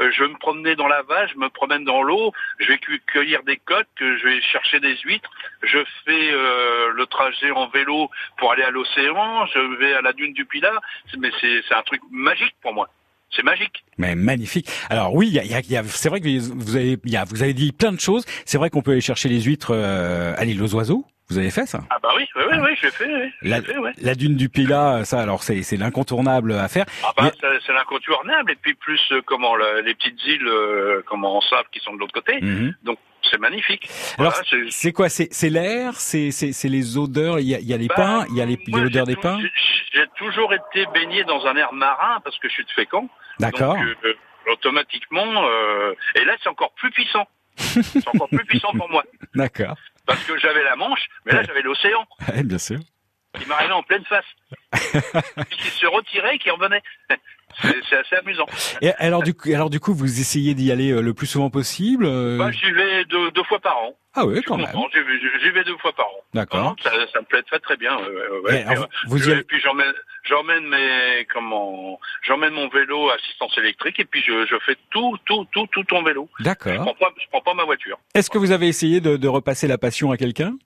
Euh, je vais me promener dans la vase, je me promène dans l'eau. Je vais cu- cueillir des coques, je vais chercher des huîtres. Je fais euh, le trajet en vélo pour aller à l'océan. Je vais à la dune du Pilat. Mais c'est un truc magique pour moi. C'est magique. Mais magnifique. Alors oui, c'est vrai que vous avez, vous avez dit plein de choses. C'est vrai qu'on peut aller chercher les huîtres euh, à l'île aux oiseaux. Vous avez fait ça? Ah bah oui, oui, oui, oui, je l'ai fait. Oui. La, l'ai fait, ouais. la dune du Pilat, ça alors c'est c'est l'incontournable à faire. Ah bah, Mais- c'est- l'incontournable et puis plus euh, comment le- les petites îles euh, comment en sable qui sont de l'autre côté. Mhm. Donc c'est magnifique. Alors Voilà, c'est- quoi? C'est l'air, c'est c'est c'est les odeurs? Il y a, il y a les Bah, pins, il y a les- l'odeur j'ai des tou- pins? j'ai- J'ai toujours été baigné dans un air marin parce que je suis de Fécamp. D'accord. Euh, automatiquement, euh, et là c'est encore plus puissant. c'est encore plus puissant pour moi [LAUGHS] D'accord. Parce que j'avais la Manche, mais là j'avais l'océan [LAUGHS] bien sûr. qui m'arrivait en pleine face, [LAUGHS] qui se retirait et qui revenait. [LAUGHS] C'est assez amusant. Et alors du coup, alors du coup, vous essayez d'y aller euh, le plus souvent possible. euh, Bah, j'y vais deux, deux fois par an. Ah oui, quand même. J'y vais, deux fois par an. D'accord. Ça, ça me plaît très très bien. ouais. Et alors, Puis, vous euh, y allez- et puis j'emmène, j'emmène mes comment, j'emmène mon vélo à assistance électrique et puis je, je fais tout tout tout tout en vélo. Je D'accord. prends pas, je prends pas ma voiture. Est-ce que vous avez essayé de, de repasser la passion à quelqu'un?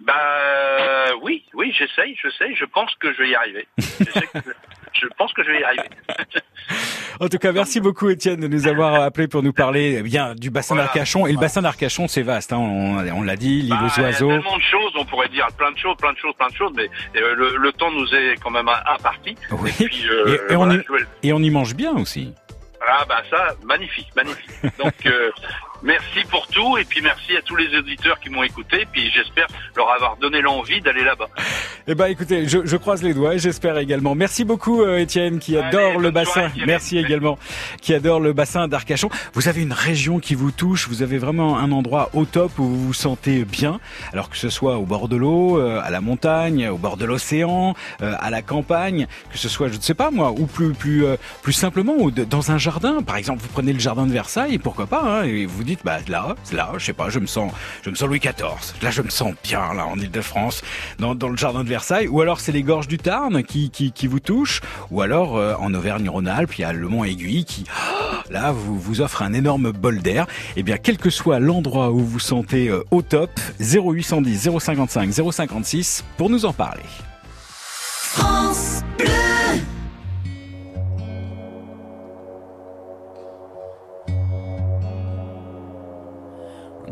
Bah oui, oui, j'essaye, je sais, je pense que je vais y arriver. [LAUGHS] Je pense que je vais y arriver. [LAUGHS] En tout cas, merci beaucoup Étienne de nous avoir appelé pour nous parler eh bien du bassin d'Arcachon. Et le bassin d'Arcachon, c'est vaste. Hein, on, on l'a dit, l'île Bah, aux Il y a oiseaux. tellement de choses, on pourrait dire plein de choses, plein de choses, plein de choses, mais euh, le, le temps nous est quand même imparti. Oui. Et puis, euh, Et, et on voilà, y, je vais- et on y mange bien aussi. Ah bah ça, magnifique, magnifique. Donc euh, merci pour tout et puis merci à tous les auditeurs qui m'ont écouté. Puis j'espère leur avoir donné l'envie d'aller là-bas. Eh ben, écoutez, je, je croise les doigts et j'espère également. Merci beaucoup, euh, Étienne, qui adore le bassin. Merci également, qui adore le bassin d'Arcachon. Vous avez une région qui vous touche. Vous avez vraiment un endroit au top où vous vous sentez bien. Alors que ce soit au bord de l'eau, euh, à la montagne, au bord de l'océan, euh, à la campagne, que ce soit, je ne sais pas moi, ou plus plus euh, plus simplement, ou de- dans un jardin. Par exemple, vous prenez le jardin de Versailles, pourquoi pas, hein, et vous dites, bah là, là, je sais pas, je me sens, je me sens Louis XIV. Là, je me sens bien là en Île-de-France, dans, dans le jardin de Versailles. Ou alors c'est les gorges du Tarn qui qui, vous touchent. Ou alors euh, en Auvergne-Rhône-Alpes, il y a le Mont Aiguille qui, [GASPS] là, vous vous offre un énorme bol d'air. Eh bien, quel que soit l'endroit où vous vous sentez euh, au top, 0810 055 056 pour nous en parler. France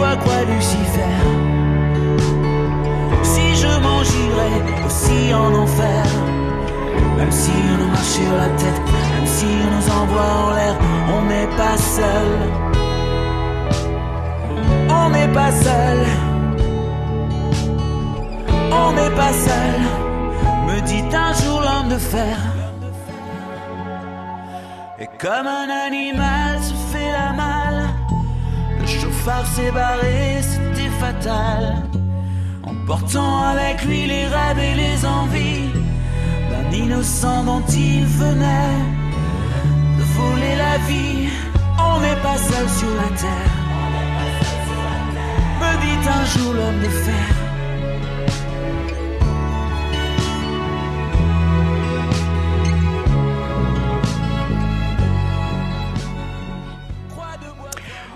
Bois, croix Lucifer. Si je m'en girais aussi en enfer, même si on nous marche sur la tête, même si on nous envoie en l'air, on n'est pas seul. On n'est pas seul. On n'est pas seul, me dit un jour l'homme de fer. Et comme un animal se fait la malle, chauffard s'est barré, c'était fatal. Emportant avec lui les rêves et les envies d'un innocent dont il venait de voler la vie. On n'est pas seul sur la terre, me dit un jour l'homme de fer.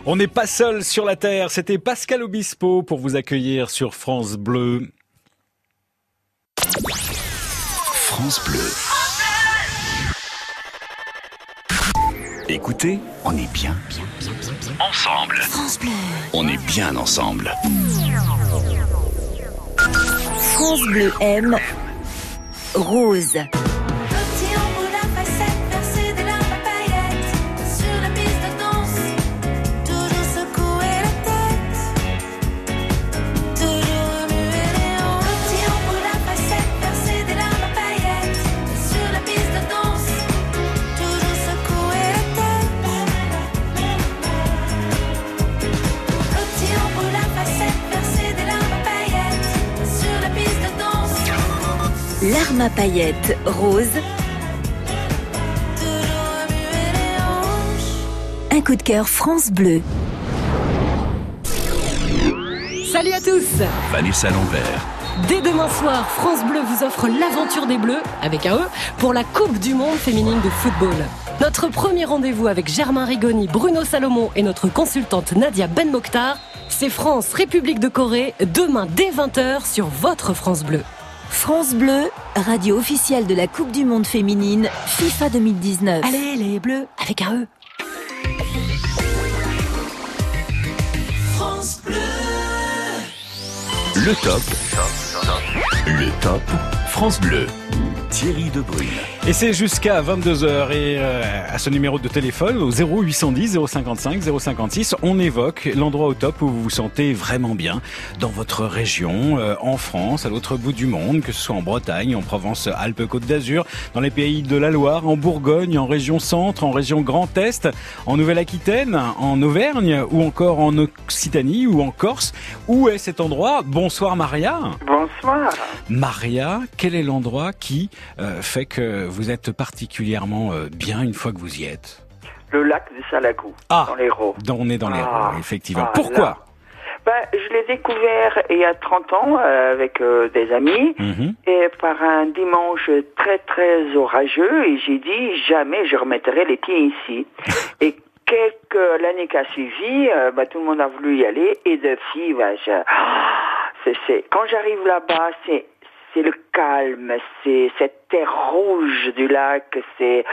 On n'est pas seul sur la terre. C'était Pascal Obispo pour vous accueillir sur France Bleu. France Bleu. Écoutez, on est bien, bien, bien, bien, bien ensemble. France Bleu. On est bien ensemble. France Bleu aime Rose. Irma Paillette, Rose. Un coup de cœur France Bleu. Salut à tous Vanessa Lambert. Dès demain soir, France Bleu vous offre l'aventure des Bleus, avec un E, pour la Coupe du Monde féminine de football. Notre premier rendez-vous avec Germain Rigoni, Bruno Salomon et notre consultante Nadia Ben Mokhtar, c'est France République de Corée, demain dès 20h sur votre France Bleu. France Bleu, radio officielle de la Coupe du Monde féminine FIFA 2019. Allez les Bleus, avec un E. France Bleu. Le top. Le top France Bleu. Thierry Debrune. Et c'est jusqu'à 22h et euh, à ce numéro de téléphone au 0810 055 056, on évoque l'endroit au top où vous vous sentez vraiment bien dans votre région, euh, en France, à l'autre bout du monde, que ce soit en Bretagne, en Provence, Alpes-Côte d'Azur, dans les pays de la Loire, en Bourgogne, en région Centre, en région Grand Est, en Nouvelle-Aquitaine, en Auvergne ou encore en Occitanie ou en Corse. Où est cet endroit? Bonsoir Maria. Bonsoir. Maria, quel est l'endroit qui euh, fait que vous êtes particulièrement euh, bien une fois que vous y êtes Le lac de Salagou, Ah. dans l'Hérault. On est dans les Ah. effectivement. Ah, Pourquoi là. ben, Je l'ai découvert il y a 30 ans euh, avec euh, des amis Mhm. et par un dimanche très très orageux et j'ai dit jamais je remettrai les pieds ici. [LAUGHS] et quelques l'année qui a suivi, euh, ben, tout le monde a voulu y aller et depuis, ben, je... Ah, c'est... quand j'arrive là-bas, c'est c'est le calme, c'est cette terre rouge du lac, c'est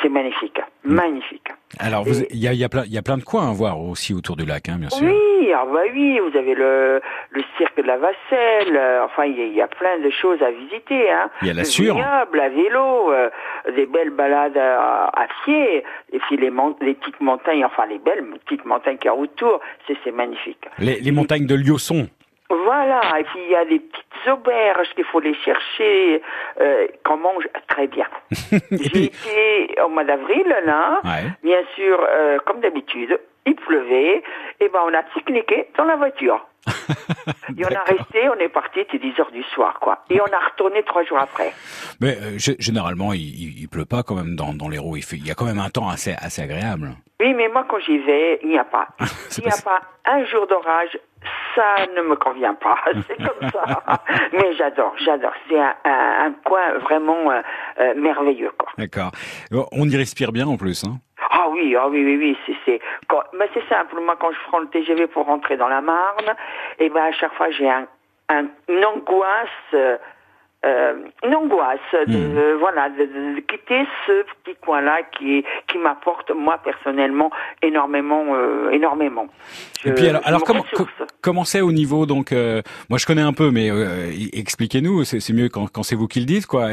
c'est magnifique, magnifique. Alors, il y a, y, a y a plein de coins à voir aussi autour du lac, hein, bien sûr. Oui, ah bah oui, vous avez le, le cirque de la Vasselle, euh, enfin il y, a- il y a plein de choses à visiter. Hein. Il y a la Sûre. à vélo, euh, des belles balades à, à pied, et puis les, les petites montagnes, enfin les belles petites montagnes qu'il y a autour, c'est magnifique. Les, les montagnes de Liosson. Voilà, et puis il y a des petites auberges qu'il faut les chercher, euh, qu'on mange très bien. [LAUGHS] J'ai été au mois d'avril, là, Ouais. bien sûr, euh, comme d'habitude, il pleuvait, et ben on a pique-niqué dans la voiture. Et on a resté, on est parti, c'était 10 heures du soir, quoi. Et on a retourné trois jours après. Mais euh, gé- généralement, il, il, il pleut pas quand même dans, dans l'Hérault. Il, fait- il y a quand même un temps assez, assez agréable. Oui, mais moi, quand j'y vais, il n'y a pas. [LAUGHS] Il n'y a pas un jour d'orage, ça ne me convient pas. [LAUGHS] C'est comme ça. [LAUGHS] mais j'adore, j'adore. C'est un, un- un coin vraiment euh, euh, merveilleux, quoi. D'accord. On y respire bien en plus. Hein. Ah oui, ah oui, oui, oui, c'est, c'est, quand, c'est simple. Moi, quand je prends le TGV pour rentrer dans la Marne, et ben à chaque fois j'ai un, un- une angoisse, euh, euh, une angoisse de, voilà, de, de- de quitter ce petit coin-là qui, qui m'apporte moi personnellement énormément, euh, énormément. Je- Et puis alors, alors me comment, co- comment c'est au niveau donc euh, Moi, je connais un peu, mais euh, expliquez-nous. C'est mieux quand, quand c'est vous qui le dites, quoi.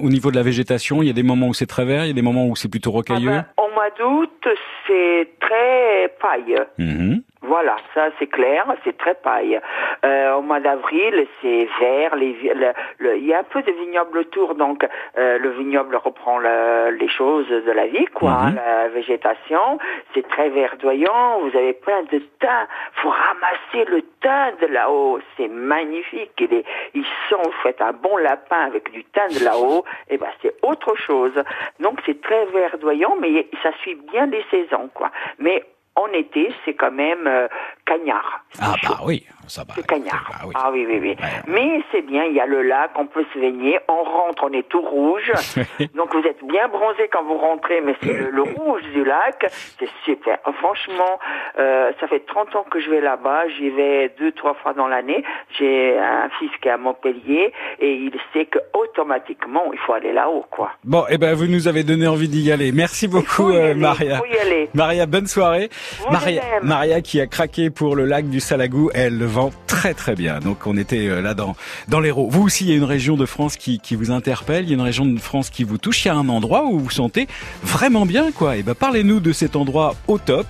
Au niveau de la végétation, il y a des moments où c'est très vert, il y a des moments où c'est plutôt rocailleux. Ah ben, au mois d'août, c'est très paille. Mhm. Voilà, ça c'est clair, c'est très paille. Euh, au mois d'avril, c'est vert. Les, vi- le- le- il y a un peu de vignoble autour, donc euh, le vignoble reprend le- les choses de la vie, quoi, hein, la végétation. C'est très verdoyant. Vous avez plein de thym. Faut ramasser le thym de là-haut. C'est magnifique. Il est, ils sont. Vous faites un bon lapin avec du thym de là-haut. Et ben c'est autre chose. Donc c'est très verdoyant, mais ça suit bien les saisons, quoi. Mais en été, c'est quand même euh, cagnard. Ah bah oui, ça va. C'est cagnard. Ah oui, oui, oui. Mais c'est bien, il y a le lac, on peut se baigner. On rentre, on est tout rouge. [LAUGHS] Donc vous êtes bien bronzé quand vous rentrez, mais c'est le, le [LAUGHS] rouge du lac. C'est super. Franchement, euh, ça fait 30 ans que je vais là-bas. J'y vais deux, trois fois dans l'année. J'ai un fils qui est à Montpellier et il sait que automatiquement, il faut aller là-haut, quoi. Bon, eh ben vous nous avez donné envie d'y aller. Merci beaucoup, y euh, Maria. faut y aller. Maria, bonne soirée. Vous Maria. Maria qui a craqué pour le lac du Salagou, elle le vend très très bien. Donc on était euh, là dans dans l'Hérault. Vous aussi, il y a une région de France qui qui vous interpelle, il y a une région de France qui vous touche. Il y a un endroit où vous vous sentez vraiment bien, quoi. Et ben parlez-nous de cet endroit au top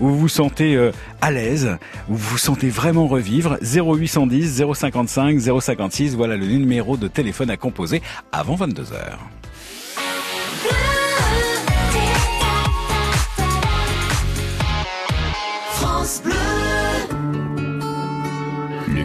où vous vous sentez euh, à l'aise, où vous vous sentez vraiment revivre. 0810 055 056. Voilà le numéro de téléphone à composer avant 22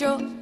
The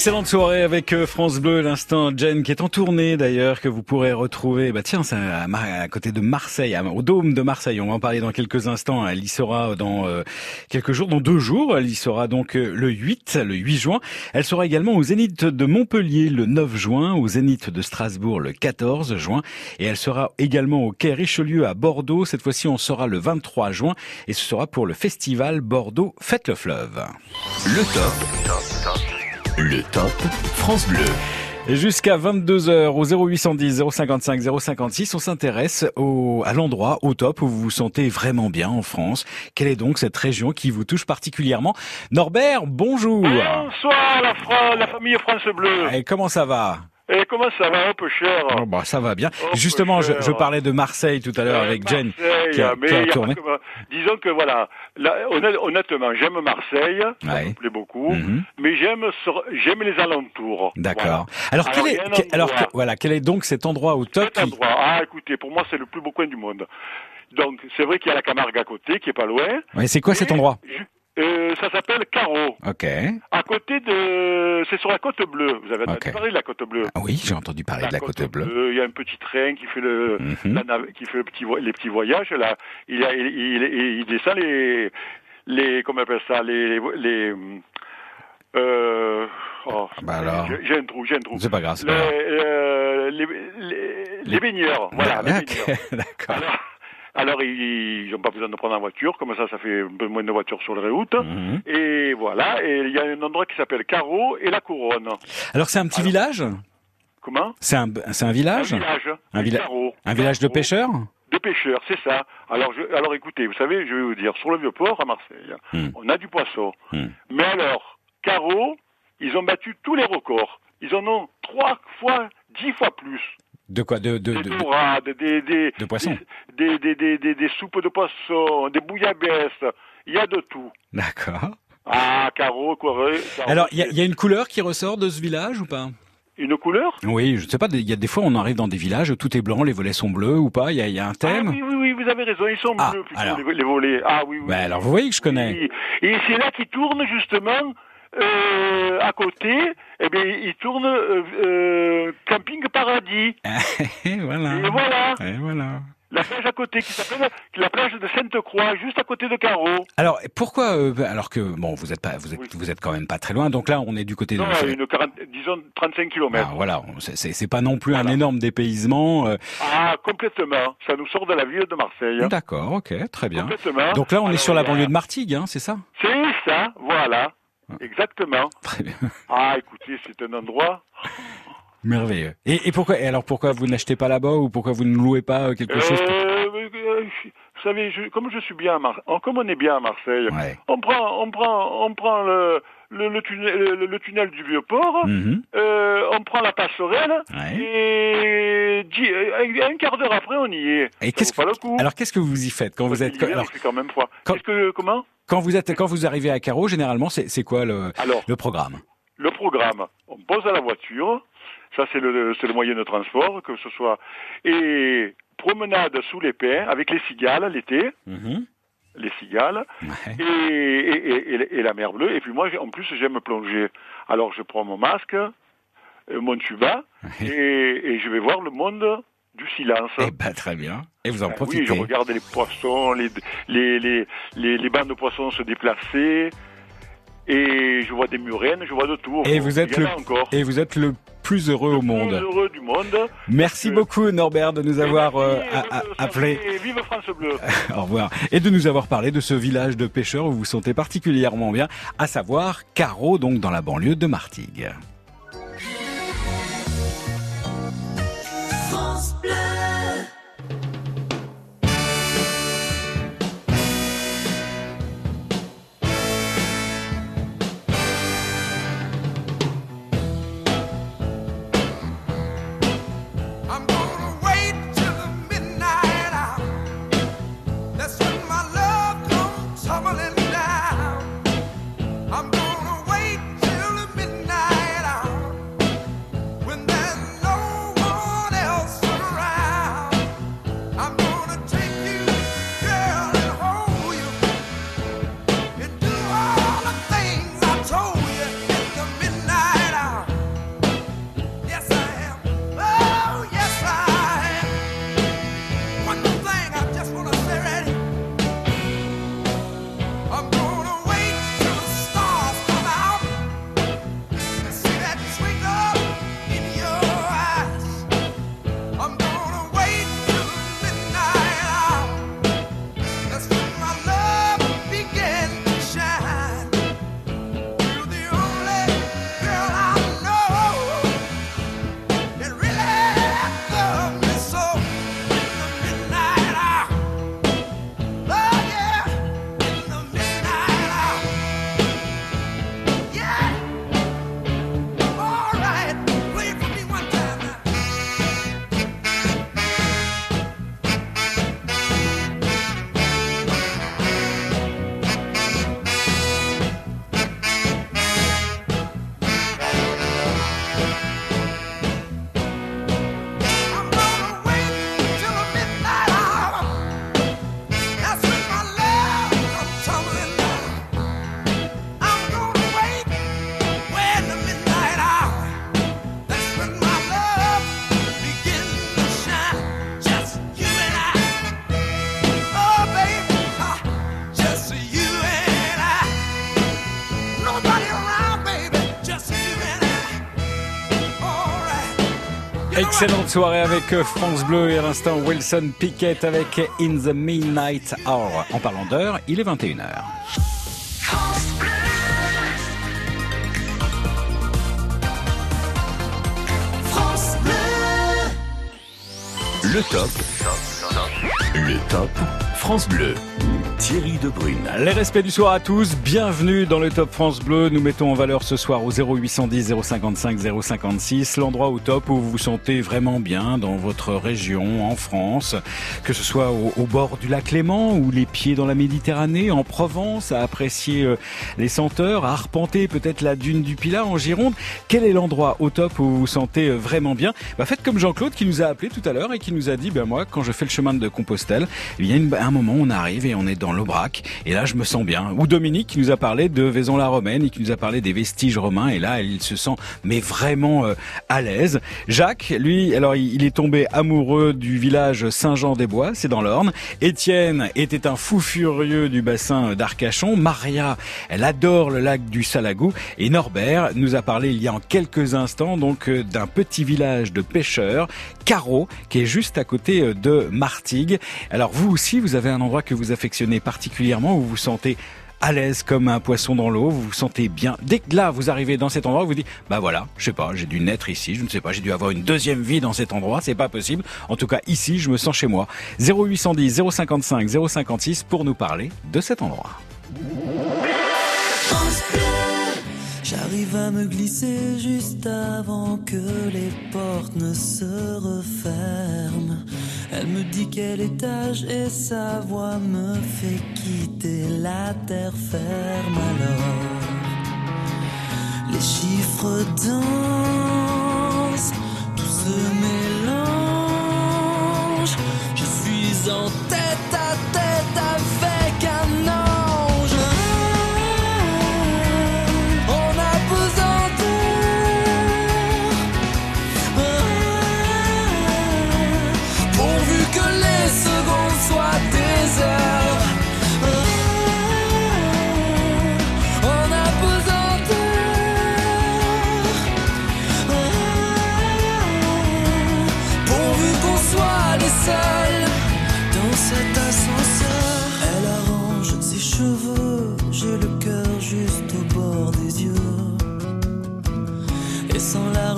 Excellente soirée avec euh, France Bleu, l'instant Jen qui est en tournée d'ailleurs, que vous pourrez retrouver, bah tiens, c'est à, côté de Marseille, au Dôme de Marseille, on va en parler dans quelques instants, elle y sera dans euh, quelques jours, dans deux jours, elle y sera donc euh, le 8, le 8 juin, elle sera également au Zénith de Montpellier le 9 juin, au Zénith de Strasbourg le 14 juin, et elle sera également au Quai Richelieu à Bordeaux, cette fois-ci on sera le 23 juin, et ce sera pour le festival Bordeaux Fête le Fleuve. Le top. Le top France Bleu. Et jusqu'à 22h au 0810 055 056, on s'intéresse au, à l'endroit au top où vous vous sentez vraiment bien en France. Quelle est donc cette région qui vous touche particulièrement? Norbert, bonjour. Bonsoir la, la famille France Bleu. Et comment ça va? Et comment ça va un peu cher Oh, bah, ça va bien. Justement, je, je parlais de Marseille tout à l'heure avec Jen qui a, qui a tourné. disons que voilà, là, honnêt- honnêtement, j'aime Marseille, ça Ouais. me plaît beaucoup, Mhm. mais j'aime j'aime les alentours. D'accord. Voilà. Alors, quel est, alors que- voilà, quel est donc cet endroit au top cet qui- endroit. Ah, écoutez, pour moi, c'est le plus beau coin du monde. Donc, c'est vrai qu'il y a la Camargue à côté, qui est pas loin. Ouais, c'est quoi cet endroit? Euh, ça s'appelle Carreau. Ok. À côté de, c'est sur la côte bleue. Vous avez entendu parler de la côte bleue? Ah oui, j'ai entendu parler de la côte bleue. Il y a un petit train qui fait le, Mhm. la qui fait le petit vo- les petits voyages. Là, il, a- il, il, il descend les, les, comment on appelle ça, les, les, euh, oh, Bah alors. j'ai- un trou, j'ai un trou. C'est pas grave, Les, pas grave. euh, les, les, baigneurs, voilà, baigneurs. [LAUGHS] D'accord. Alors, ils n'ont pas besoin de prendre en voiture, comme ça, ça fait un peu moins de voitures sur les routes. Mhm. Et voilà, et il y a un endroit qui s'appelle Carreau et la Couronne. Alors, c'est un petit village? Comment? C'est un, village? Un village. Un, villa- Carreau. un village de pêcheurs? De pêcheurs, c'est ça. Alors, je, alors écoutez, vous savez, je vais vous dire, sur le Vieux-Port à Marseille, Hmm. on a du poisson. Hmm. Mais alors, Carreau, ils ont battu tous les records. Ils en ont trois fois, dix fois plus. De quoi de, de, Des de- de- dorades, des, des, de poissons des, des, des, des, des soupes de poisson, des bouillabaisse. Il y a de tout. D'accord. Ah, Carreau. Carreau, Alors, il y a, il y a une couleur qui ressort de ce village ou pas? Une couleur? Oui, je sais pas, il y a des fois on arrive dans des villages, tout est blanc, les volets sont bleus ou pas, il y a, il y a un thème Ah oui, oui, oui, vous avez raison, ils sont Ah, bleus plutôt, alors. les, les volets. Ah oui, oui. Bah, alors vous voyez que je connais. Oui. Et c'est là qu'ils tournent justement euh, à côté, eh bien, ils tournent euh, euh, Camping Paradis. [LAUGHS] Et voilà. Et voilà. Et voilà. La plage à côté qui s'appelle la plage de Sainte-Croix, juste à côté de Carreau. Alors pourquoi euh, alors que bon vous êtes pas vous êtes vous êtes quand même pas très loin donc là on est du côté de Non, une 40, disons 35 km. Ah, voilà, c'est- c'est pas non plus un énorme dépaysement. euh, Ah, complètement. Ça nous sort de la ville de Marseille. D'accord, ok, très bien. Complètement. Donc là on est sur la il banlieue de Martigues, hein, c'est ça? C'est ça, voilà. Exactement. Très bien. Ah, écoutez, c'est un endroit. Merveilleux. Et, et pourquoi et alors pourquoi vous n'achetez pas là-bas ou pourquoi vous ne louez pas euh, quelque chose pour- Euh, euh, vous savez, je, comme je suis bien à Mar comme on est bien à Marseille, on prend, on prend, on prend le, le, le, tunnel, le, le tunnel du Vieux-Port, Mhm. euh, on prend la passerelle, et dix- euh, un quart d'heure après, on y est. Et qu'est-ce pas le coup. Alors qu'est-ce que vous y faites quand vous êtes alors, quand même froid. Qu'est-ce que, comment? quand vous êtes quand vous arrivez à Carreau, généralement c'est quoi le Alors. le programme? Le programme, on pose à la voiture, ça c'est le, le moyen de transport, que ce soit, et promenade sous les pins avec les cigales l'été, Mhm. Les cigales, et, et, et- et- et la mer bleue. Et puis moi, en plus, j'aime plonger. Alors je prends mon masque, euh, mon tuba, et, et je vais voir le monde du silence. Eh ben très bien. Et vous en Ah profitez. Oui, je regarde les poissons, les, les, les, les, les bandes de poissons se déplacer, et je vois des murènes, je vois de tout. Et vous êtes le encore. et vous êtes le plus heureux au monde. plus heureux du monde. Merci beaucoup Norbert de nous avoir euh, appelé. Et vive France Bleu. [LAUGHS] Au revoir. Et de nous avoir parlé de ce village de pêcheurs où vous vous sentez particulièrement bien, à savoir Carreau, donc dans la banlieue de Martigues. Excellente soirée avec euh, France Bleu et à l'instant Wilson Pickett avec In the Midnight Hour. En parlant d'heure, il est 21h. France Bleu. Le top. Le top France Bleu. Les respects du soir à tous, bienvenue dans le Top France Bleu. Nous mettons en valeur ce soir au 0810 055 056 l'endroit au top où vous vous sentez vraiment bien dans votre région, en France, que ce soit au, bord du lac Léman ou les pieds dans la Méditerranée, en Provence, à apprécier euh, les senteurs, à arpenter peut-être la dune du Pilat en Gironde. Quel est l'endroit au top où vous vous sentez euh, vraiment bien? Bah, Faites comme Jean-Claude qui nous a appelé tout à l'heure et qui nous a dit, ben moi, quand je fais le chemin de Compostelle, il y a un moment, on arrive et on est dans et là, je me sens bien. Ou Dominique qui nous a parlé de Vaison-la-Romaine et qui nous a parlé des vestiges romains et là, il se sent mais vraiment euh, à l'aise. Jacques, lui, alors il il est tombé amoureux du village Saint-Jean-des-Bois, c'est dans l'Orne. Étienne était un fou furieux du bassin d'Arcachon. Maria, elle adore le lac du Salagou. Et Norbert nous a parlé il y a en quelques instants donc euh, d'un petit village de pêcheurs, Carreau, qui est juste à côté euh, de Martigues. Alors vous aussi, vous avez un endroit que vous affectionnez particulièrement, où vous vous sentez à l'aise comme un poisson dans l'eau, vous vous sentez bien. Dès que là, vous arrivez dans cet endroit, vous dites, bah voilà, je sais pas, j'ai dû naître ici, je ne sais pas, j'ai dû avoir une deuxième vie dans cet endroit, c'est pas possible. En tout cas, ici, je me sens chez moi. 0810 055 056 pour nous parler de cet endroit. J'arrive à me glisser juste avant que les portes ne se referment. Elle me dit quel étage et sa voix me fait quitter la terre ferme alors. Les chiffres dansent, tout se mélange. Je suis en tête à tête avec un ange.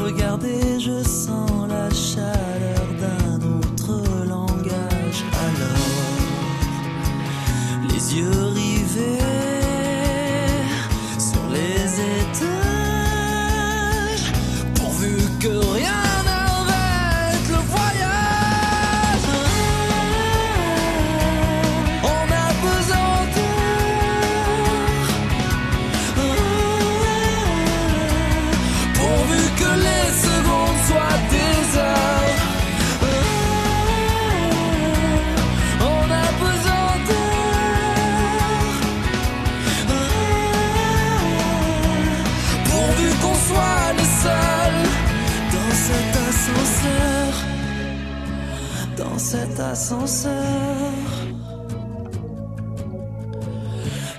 Regarder, je sens cet ascenseur.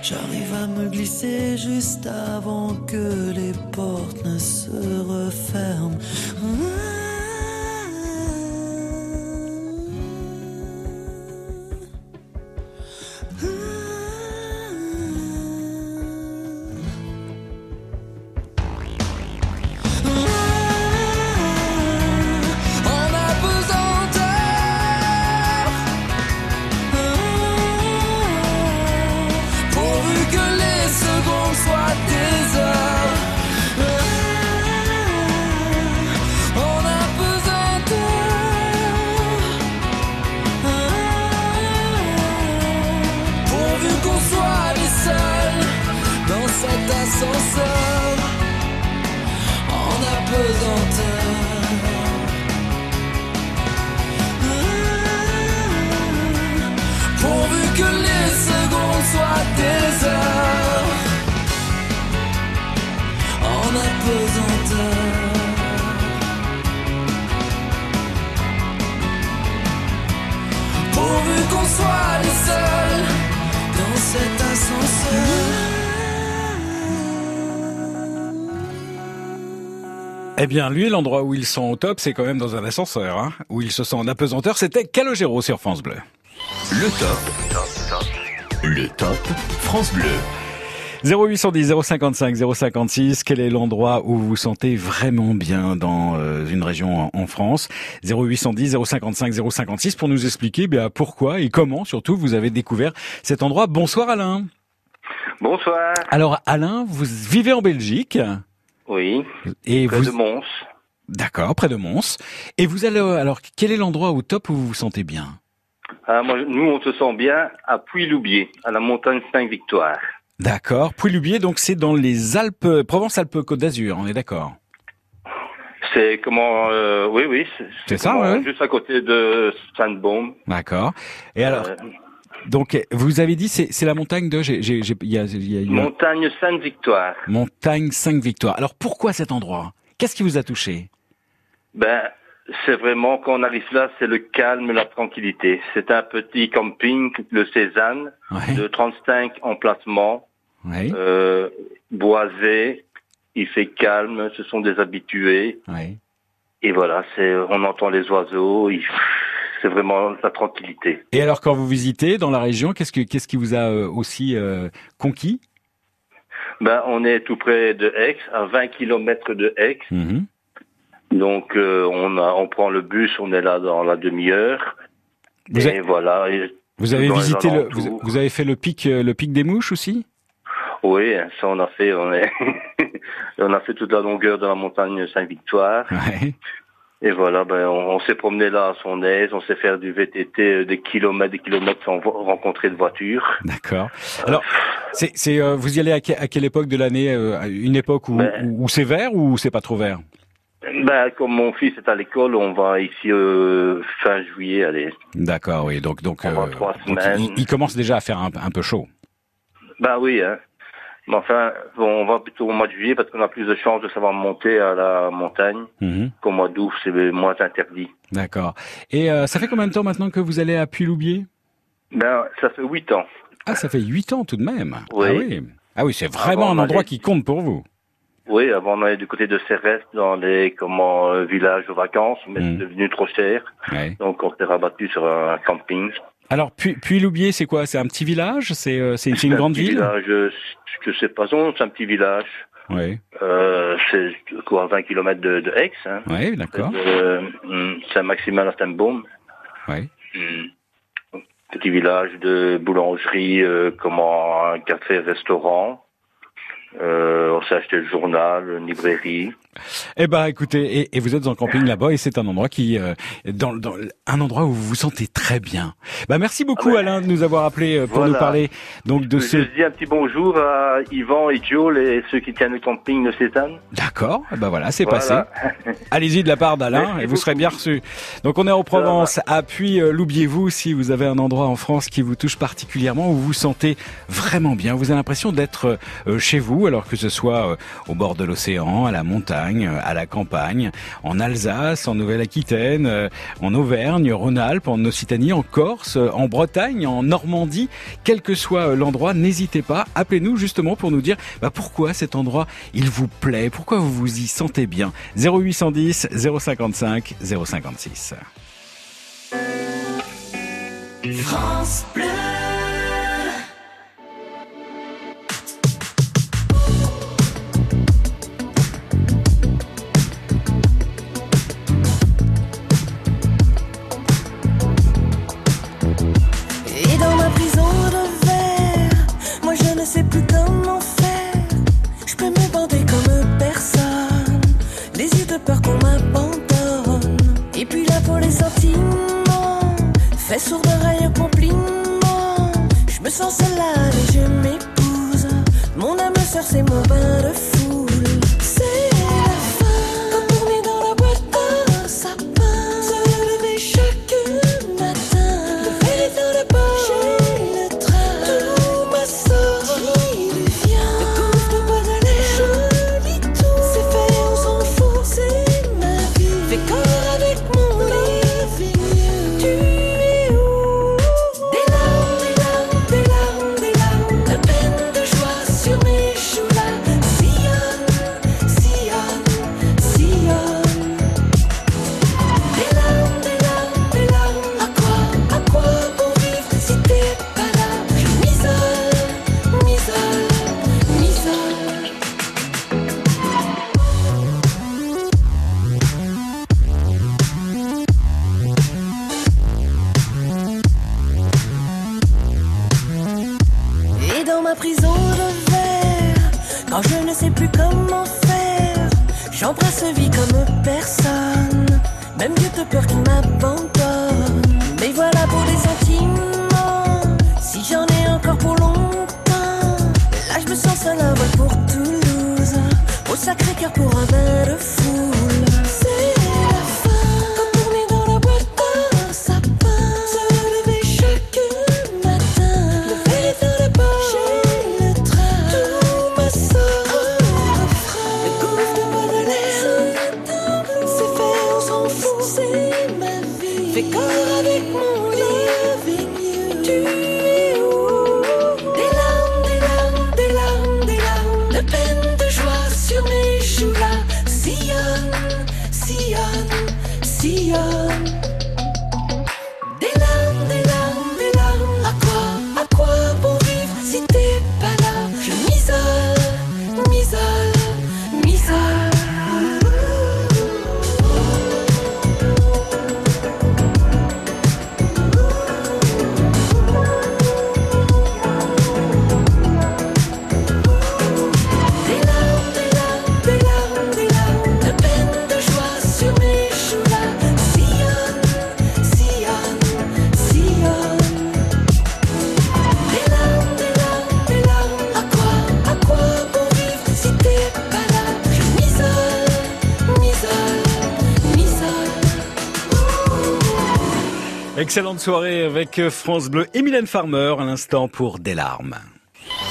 J'arrive à me glisser juste avant que les portes ne se referment. Bien, lui, l'endroit où ils sont au top, c'est quand même dans un ascenseur, hein, où ils se sont en apesanteur. C'était Calogero sur France Bleu. Le top. Le top France Bleu. 0810 055 056, quel est l'endroit où vous vous sentez vraiment bien dans euh, une région en, en France? 0810 055 056 pour nous expliquer bien, pourquoi et comment surtout vous avez découvert cet endroit. Bonsoir Alain. Bonsoir. Alors Alain, vous vivez en Belgique Oui. et Près vous de Mons. D'accord, près de Mons. Et vous allez alors quel est l'endroit au top où vous vous sentez bien? Ah, moi, nous, on se sent bien à Puy-Loubier, à la montagne Saint-Victoire. D'accord. Puy-Lubier, donc c'est dans les Alpes, Provence-Alpes-Côte d'Azur, on est d'accord? C'est comment euh, Oui, oui. C'est ça, comment- ouais. Juste à côté de Sainte-Baume. D'accord. Et alors, Euh, donc vous avez dit c'est c'est la montagne de y a, y a- y a- montagne Sainte-Victoire. montagne 5 victoires. Alors pourquoi cet endroit? Qu'est-ce qui vous a touché? Ben, c'est vraiment, quand on arrive là, c'est le calme, la tranquillité. C'est un petit camping, le Cézanne, de 35 emplacements, euh, boisé, il fait calme, ce sont des habitués. Et voilà, c'est, on entend les oiseaux, il- c'est vraiment la tranquillité. Et alors, quand vous visitez dans la région, qu'est-ce que qu'est-ce qui vous a euh, aussi euh, conquis? Ben, on est tout près de Aix, à 20 km de Aix. Mhm. Donc, euh, on, a, on prend le bus, on est là dans la demi-heure. Vous et avez- voilà. et Vous avez visité le, vous, vous avez fait le pic le pic des mouches aussi? Oui, ça on a fait. On, est [LAUGHS] on a fait toute la longueur de la montagne Saint-Victoire. Et voilà, ben, on, on s'est promené là à son aise, on s'est faire du VTT euh, des kilomètres, des kilomètres sans rencontrer de voiture. D'accord. Alors, c'est, c'est, euh, vous y allez à, que- à quelle époque de l'année euh, Une époque où, Ben- où, où c'est vert ou c'est pas trop vert? Ben, comme mon fils est à l'école, on va ici euh, fin juillet, allez. D'accord, oui. Donc, donc, trois donc semaines. il, il commence déjà à faire un, un peu chaud. Ben oui, hein. Mais enfin, on va plutôt au mois de juillet parce qu'on a plus de chances de savoir monter à la montagne Mhm. qu'au mois d'août, c'est moins interdit. D'accord. Et euh, ça fait combien de temps maintenant que vous allez à Puy-Loubier? Ben, ça fait huit ans. Ah, ça fait huit ans tout de même. Oui. Ah oui. Ah oui, c'est vraiment Avant, un endroit allait- qui compte pour vous. Oui, avant on allait du côté de Céreste dans les comment euh, villages de vacances, mais Mm. c'est devenu trop cher. Ouais. Donc on s'est rabattu sur un camping. Alors, Puy- Puy-Loubier, c'est quoi? C'est un petit village? C'est euh, c'est une un grande petit ville? village, euh, je sais pas, c'est un petit village. Oui. Euh, c'est quoi, 20 km de, de Aix. Hein. Oui, d'accord. Euh, hum, Saint-Maximin à Steinbaum. Oui. Hum. Petit village de boulangerie, euh, comment un café-restaurant. Euh, on s'est acheté le journal, une librairie. Eh ben, écoutez, et, et vous êtes en camping là-bas, et c'est un endroit qui, euh, dans, dans un endroit où vous vous sentez très bien. Bah, merci beaucoup Alain de nous avoir appelé euh, pour Voilà. nous parler donc de ce. Je dis un petit bonjour à Yvan et Joe, les, ceux qui tiennent le camping de Cézanne. D'accord. Ben voilà, c'est Voilà. passé. [LAUGHS] Allez-y de la part d'Alain et vous serez bien reçu. Donc on est en Provence, à Puy. euh, L'oubliez-vous si vous avez un endroit en France qui vous touche particulièrement, où vous vous sentez vraiment bien. Vous avez l'impression d'être euh, chez vous, alors que ce soit euh, au bord de l'océan, à la montagne, euh, à la campagne, en Alsace, en Nouvelle-Aquitaine, euh, en Auvergne, Rhône-Alpes, en Occitanie, en Corse, euh, en Bretagne, en Normandie, quel que soit l'endroit, n'hésitez pas, appelez-nous justement pour nous dire bah, pourquoi cet endroit il vous plaît, pourquoi vous vous y sentez bien? 0810 055 056. France. Et puis la peau, les sentiments, fait sourd d'oreille compliment. Je me sens seule là et je m'épouse. Mon âme sœur, c'est mon bain de foule. Prison de verre, quand je ne sais plus comment faire, j'embrasse vie comme personne, même Dieu de peur qui m'abandonne. Mais voilà pour les sentiments, si j'en ai encore pour longtemps, là je me sens seule à vol pour Toulouse, au sacré cœur pour un bain de. Excellente soirée avec France Bleu et Mylène Farmer à l'instant pour Des larmes.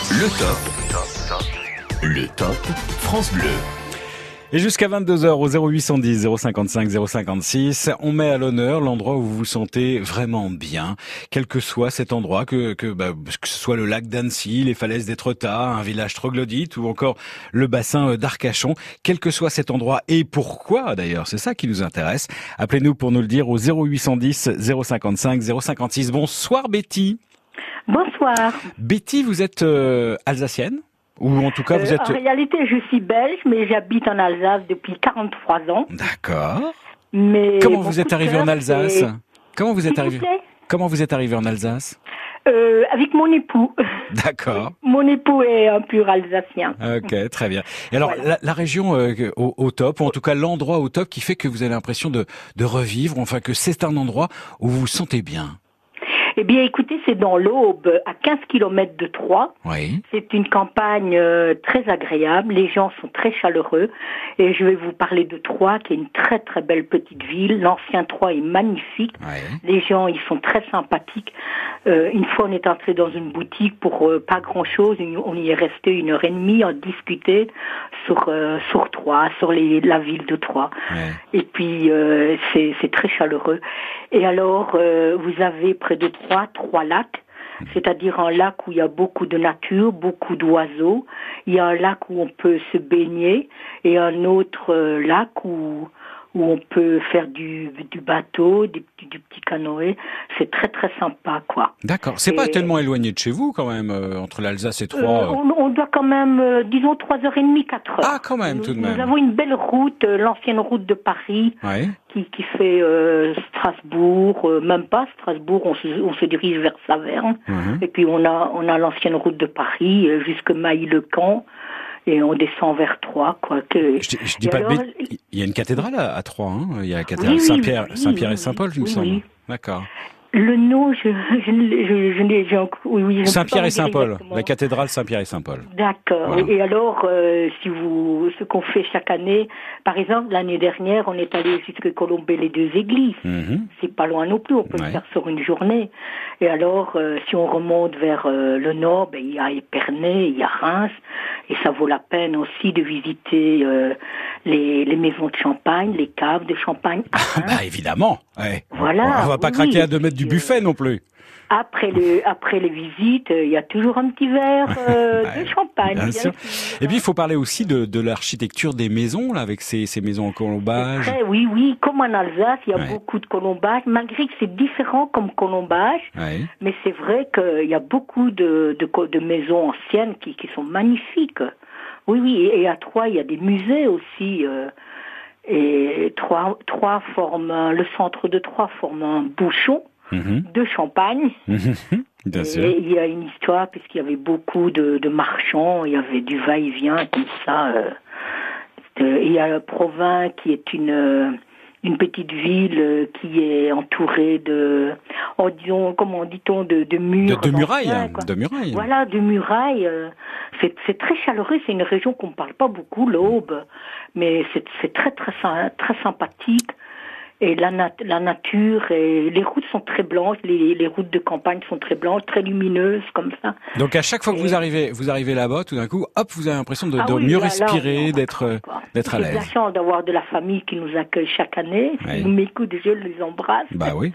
Le top. Le top France Bleu. Et jusqu'à 22h au 0810 055 056, on met à l'honneur l'endroit où vous vous sentez vraiment bien, quel que soit cet endroit, que, que, bah, que ce soit le lac d'Annecy, les falaises d'Étretat, un village troglodyte ou encore le bassin d'Arcachon, quel que soit cet endroit et pourquoi d'ailleurs, c'est ça qui nous intéresse. Appelez-nous pour nous le dire au 0810 055 056. Bonsoir Betty. Bonsoir. Betty, vous êtes euh, alsacienne? Ou en tout cas, vous Euh, êtes... En réalité, je suis belge, mais j'habite en Alsace depuis 43 ans. D'accord. Mais Comment vous êtes arrivé en Alsace Comment vous êtes arrivé Comment vous êtes arrivé en Alsace Euh, Avec mon époux. [LAUGHS] D'accord. Mon époux est un pur Alsacien. Ok, très bien. Et alors, la, la région euh, au, au top, ou en tout cas l'endroit au top qui fait que vous avez l'impression de, de revivre, enfin que c'est un endroit où vous vous sentez bien. Eh bien, écoutez, c'est dans l'Aube, à 15 km de Troyes. Oui. C'est une campagne euh, très agréable, les gens sont très chaleureux et je vais vous parler de Troyes qui est une très très belle petite ville. L'ancien Troyes est magnifique, les gens ils sont très sympathiques. Euh, une fois on est entré dans une boutique pour euh, pas grand chose, on y est resté une heure et demie à discuter sur euh, sur Troyes, sur les, la ville de Troyes. Et puis euh, c'est très chaleureux. Et alors euh, vous avez près de Troyes trois lacs c'est-à-dire un lac où il y a beaucoup de nature, beaucoup d'oiseaux. Il y a un lac où on peut se baigner et un autre euh, lac où où on peut faire du, du bateau, du, petit- du petit canoë. C'est très très sympa, quoi. D'accord. C'est pas tellement éloigné de chez vous quand même, euh, entre l'Alsace et Troyes. euh. on, on doit quand même, euh, disons, trois heures et demie, quatre heures. Ah, quand même, tout de Nous même. avons une belle route, euh, l'ancienne route de Paris, Ouais. qui, qui fait euh, Strasbourg, euh, même pas Strasbourg, on se, on se dirige vers Saverne. Mhm. Et puis on a, on a l'ancienne route de Paris euh, jusque Mailly-le-Camp. Et on descend vers Troyes, quoi. Que... Je, je dis Et pas de alors. Il y a une cathédrale à, Troyes. Hein il y a la cathédrale Oui, Saint-Pierre, oui, Saint-Pierre oui, et Saint-Paul, il me semble. oui. D'accord. Le nom, je, je, je, je n'ai, j'ai encore- oui, Saint-Pierre et Saint-Paul. La cathédrale Saint-Pierre et Saint-Paul. D'accord. Voilà. Et alors, euh, si vous, ce qu'on fait chaque année, par exemple, l'année dernière, on est allé jusque Colombey les deux églises. Mhm. C'est pas loin non plus, on peut le faire sur une journée. Et alors, euh, si on remonte vers euh, le nord, ben, il y a Épernay, il y a Reims, et ça vaut la peine aussi de visiter euh, les, les maisons de champagne, les caves de champagne. [LAUGHS] Bah évidemment. Ouais. Voilà, On va pas oui, craquer à deux mètres du puis, buffet non plus. Après, le, après les visites, euh, il y a toujours un petit verre euh, [LAUGHS] de champagne. Bien bien sûr. Et puis il faut parler aussi de, de l'architecture des maisons, là, avec ces, ces maisons en colombage. Oui, oui, comme en Alsace, il y a Ouais. beaucoup de colombage, malgré que c'est différent comme colombage. Ouais. Mais c'est vrai qu'il y a beaucoup de, de, maisons anciennes qui, qui sont magnifiques. Oui, oui, et, à Troyes, il y a des musées aussi. euh, et Troyes, Troyes forme, un- le centre de Troyes forme un bouchon Mhm. de champagne. Bien sûr. Et il y a une histoire puisqu'il y avait beaucoup de, de marchands, il y avait du va-et-vient comme ça. euh, de- il y a Provins qui est une euh, une petite ville euh, qui est entourée de, oh, disons, comment dit-on, de, de murs. de murailles. hein, quoi. De murailles. Voilà, de murailles. C'est c'est très chaleureux. C'est une région qu'on ne parle pas beaucoup, l'Aube, mais c'est c'est très très très sympathique. Et la, nat- la nature et les routes sont très blanches. Les, les routes de campagne sont très blanches, très lumineuses comme ça. Donc à chaque fois que vous arrivez, vous arrivez là-bas, tout d'un coup, hop, vous avez l'impression de, Ah de oui, mieux là, respirer, d'être, euh, d'être à J'ai de la l'aise. chance d'avoir de la famille qui nous accueille chaque année. Oui. Ils m'écoutent, je les embrasse. Bah oui,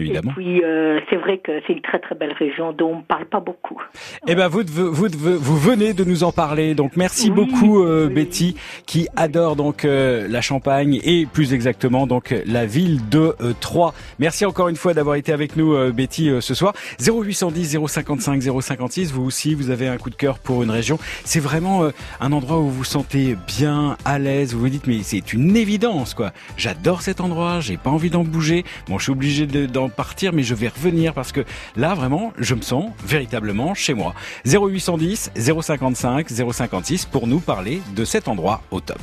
évidemment. Et puis, euh, c'est vrai que c'est une très très belle région dont on ne parle pas beaucoup. Eh ben vous, vous, vous, vous venez de nous en parler. Donc merci beaucoup euh, Betty qui adore donc euh, la Champagne et plus exactement donc la ville de euh, Troyes. Merci encore une fois d'avoir été avec nous euh, Betty euh, ce soir. 0810 055 056. Vous aussi vous avez un coup de cœur pour une région. C'est vraiment euh, un endroit où vous vous sentez bien à l'aise. Vous vous dites mais c'est une évidence quoi. J'adore cet endroit. J'ai pas envie d'en bouger. Bon je suis obligé partir mais je vais revenir parce que là vraiment je me sens véritablement chez moi. 0810 055 056 pour nous parler de cet endroit au top.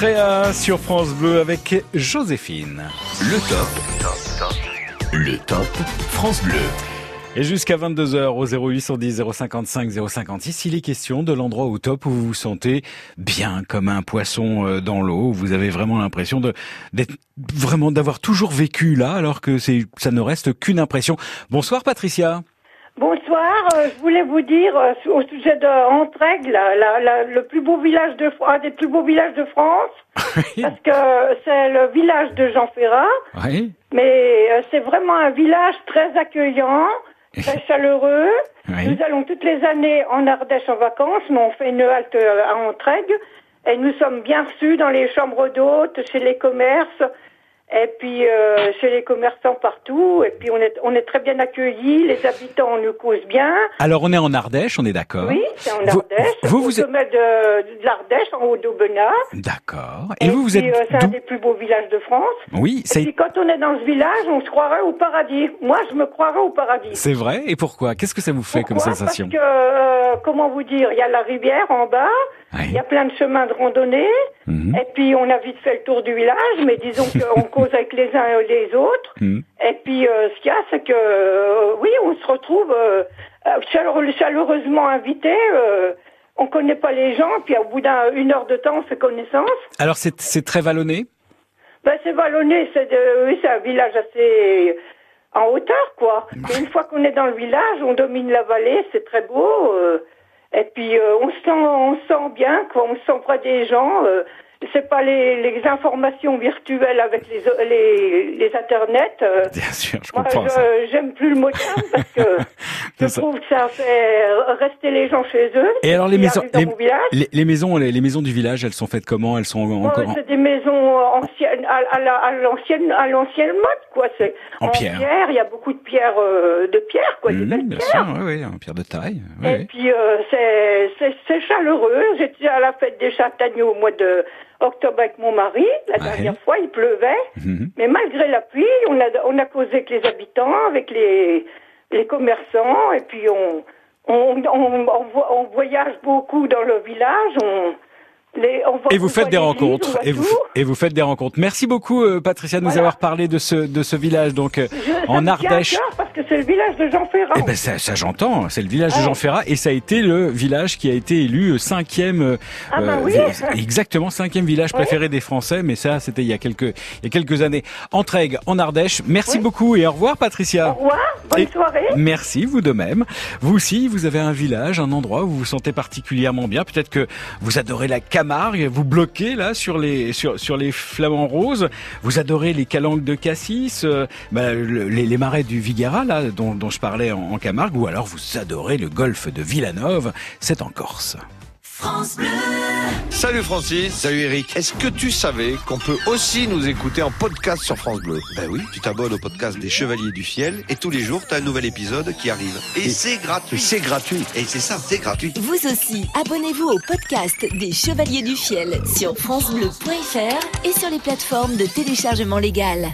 Rea sur France Bleu avec Joséphine. Le top. Le top France Bleu. Et jusqu'à 22h au 0810 055 056, il est question de l'endroit au top où vous vous sentez bien comme un poisson euh, dans l'eau, où vous avez vraiment l'impression de d'être vraiment d'avoir toujours vécu là alors que c'est ça ne reste qu'une impression. Bonsoir Patricia. Bonsoir, euh, je voulais vous dire euh, au sujet de Entraigue, la- la- la- le plus beau village de un des plus beaux villages de France, [LAUGHS] parce que c'est le village de Jean Ferrat, Oui. mais euh, c'est vraiment un village très accueillant, très chaleureux. Oui. Nous allons toutes les années en Ardèche en vacances, mais on fait une halte euh, à Entraigue, et nous sommes bien reçus dans les chambres d'hôtes, chez les commerces, et puis euh, chez les commerçants partout, et puis on est, on est très bien accueillis, les habitants nous causent bien. Alors on est en Ardèche, on est d'accord. Oui, c'est en Vous- Ardèche, vous, au vous êtes- sommet de, de l'Ardèche, en haut d'Aubenas. D'accord. Et, vous vous puis, êtes euh, c'est un des plus beaux villages de France. Oui, Et c'est puis quand on est dans ce village, on se croirait au paradis. Moi, je me croirais au paradis. c'est vrai? Et pourquoi? Qu'est-ce que ça vous fait comme sensation? Parce que, euh, comment vous dire, il y a la rivière en bas, il y a plein de chemins de randonnée, Mhm. et puis on a vite fait le tour du village, mais disons [LAUGHS] qu'on cause avec les uns et les autres. Mhm. Et puis euh, ce qu'il y a, c'est que, euh, oui, on se retrouve euh, chaleureusement invités. euh, on connaît pas les gens, puis au bout d'une heure de temps, on fait connaissance. Alors c'est très vallonné? Ben, c'est vallonné, c'est oui, c'est un village assez en hauteur, quoi. Mais une fois qu'on est dans le village, on domine la vallée, c'est très beau. Et puis euh, on se sent, on se sent bien, quoi. On se sent près des gens. euh, c'est pas les, les informations virtuelles avec les, les, les internets. euh, Bien sûr, je moi, comprends j'aime plus le moderne [LAUGHS] parce que je ça. trouve que ça fait rester les gens chez eux. Et alors les maisons, les, les- les maisons, les, maisons du village, elles sont faites comment? Elles sont encore en, c'est des maisons anciennes, à, à la- à l'ancienne, à l'ancienne mode, quoi. C'est En pierre. Il y a beaucoup de pierres, euh, de pierres, quoi, des Mhm, belles bien pierres. sûr, oui, oui, en pierre de taille. oui, Et oui. puis euh, c'est chaleureux. J'étais à la fête des châtaigniers au mois de octobre avec mon mari. La dernière fois, il pleuvait. Mhm. Mais malgré la pluie, on a, on a causé avec les habitants, avec les, les commerçants, et puis on, on, on, on vo- on voyage beaucoup dans le village. On, les, on voit- Et vous on faites des rencontres. Et vous, et vous faites des rencontres. Merci beaucoup, euh, Patricia, de nous avoir parlé de ce, de ce village, donc, euh, Je- en Ardèche. cœur que c'est le village de Jean Ferrand. Eh ben ça, ça j'entends, c'est le village de Ouais. Jean Ferrat et ça a été le village qui a été élu euh, cinquième, euh, Ah bah euh, oui. exactement cinquième village préféré des Français, mais ça c'était il y a quelques il y a quelques années. Entraigue en Ardèche. Merci beaucoup et au revoir Patricia. Au revoir, bonne Et soirée. Merci, vous de même. Vous aussi, vous avez un village, un endroit où vous vous sentez particulièrement bien. Peut-être que vous adorez la Camargue, vous bloquez là sur les sur sur les flamants roses. Vous adorez les calanques de Cassis, euh, bah, le- les, les marais du Viguera là dont, dont je parlais en, en Camargue, ou alors vous adorez le golfe de Villanove. C'est en Corse. France Bleu. Salut Francis. Salut Eric. Est-ce que tu savais qu'on peut aussi nous écouter en podcast sur France Bleu? Ben oui, tu t'abonnes au podcast des Chevaliers du Fiel et tous les jours, tu as un nouvel épisode qui arrive. Et, c'est gratuit. C'est gratuit. Et c'est ça, c'est gratuit. Vous aussi, abonnez-vous au podcast des Chevaliers du Fiel sur francebleu.fr et sur les plateformes de téléchargement légal.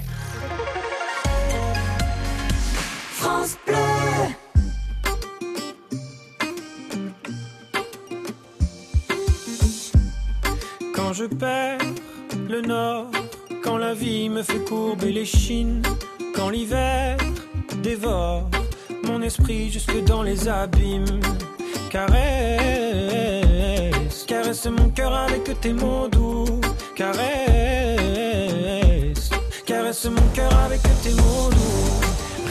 Quand je perds le nord, quand la vie me fait courber les chines, quand l'hiver dévore mon esprit jusque dans les abîmes. Caresse, caresse mon cœur avec tes mots doux. Caresse, caresse mon cœur avec tes mots doux.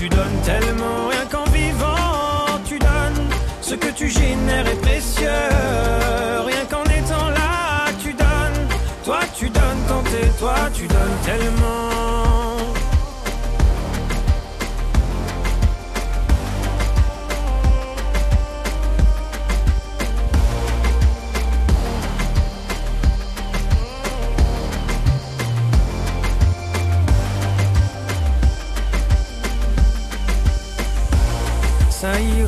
Tu donnes tellement. Rien qu'en vivant, tu donnes. Ce que tu génères est précieux. Rien qu'en étant là, tu donnes. Toi, tu donnes quand t'es toi, tu donnes tellement.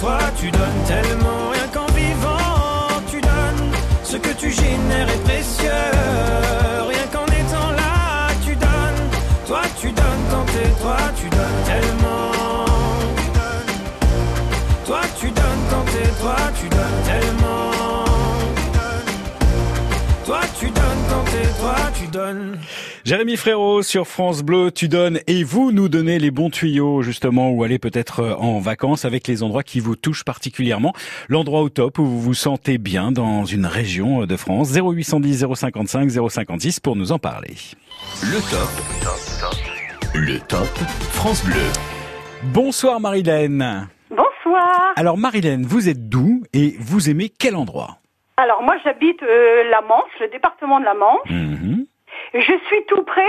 Toi, tu donnes tellement. Jérémy Frérot sur France Bleu, tu donnes et vous nous donnez les bons tuyaux justement où aller peut-être euh, en vacances avec les endroits qui vous touchent particulièrement. L'endroit au top où vous vous sentez bien dans une région de France. 0810 055 056 pour nous en parler. Le top. Le top France Bleu. Bonsoir Marilène. Bonsoir. Alors Marilène, vous êtes d'où et vous aimez quel endroit? Alors moi j'habite euh, la Manche, le département de la Manche. Mhm. Je suis tout près,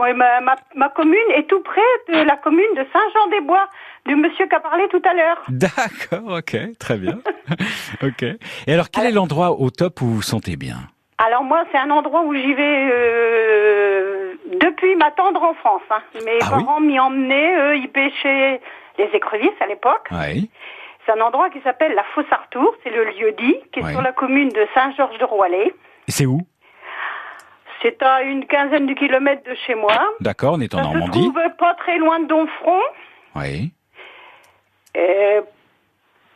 ouais, ma, ma, ma commune est tout près de la commune de Saint-Jean-des-Bois, du monsieur qui a parlé tout à l'heure. [LAUGHS] D'accord, ok, très bien. [LAUGHS] ok. Et alors quel est l'endroit au top où vous vous sentez bien? Alors moi c'est un endroit où j'y vais euh, depuis ma tendre enfance. hein. Mes Ah oui parents m'y emmenaient, eux ils pêchaient les écrevisses à l'époque. Oui. C'est un endroit qui s'appelle la Fosse Artour, c'est le lieu dit, qui est sur la commune de Saint-Georges-de-Roillet. Et C'est où? C'est à une quinzaine de kilomètres de chez moi. D'accord, on est en Ça se Normandie. trouve pas très loin de Donfront, Oui. et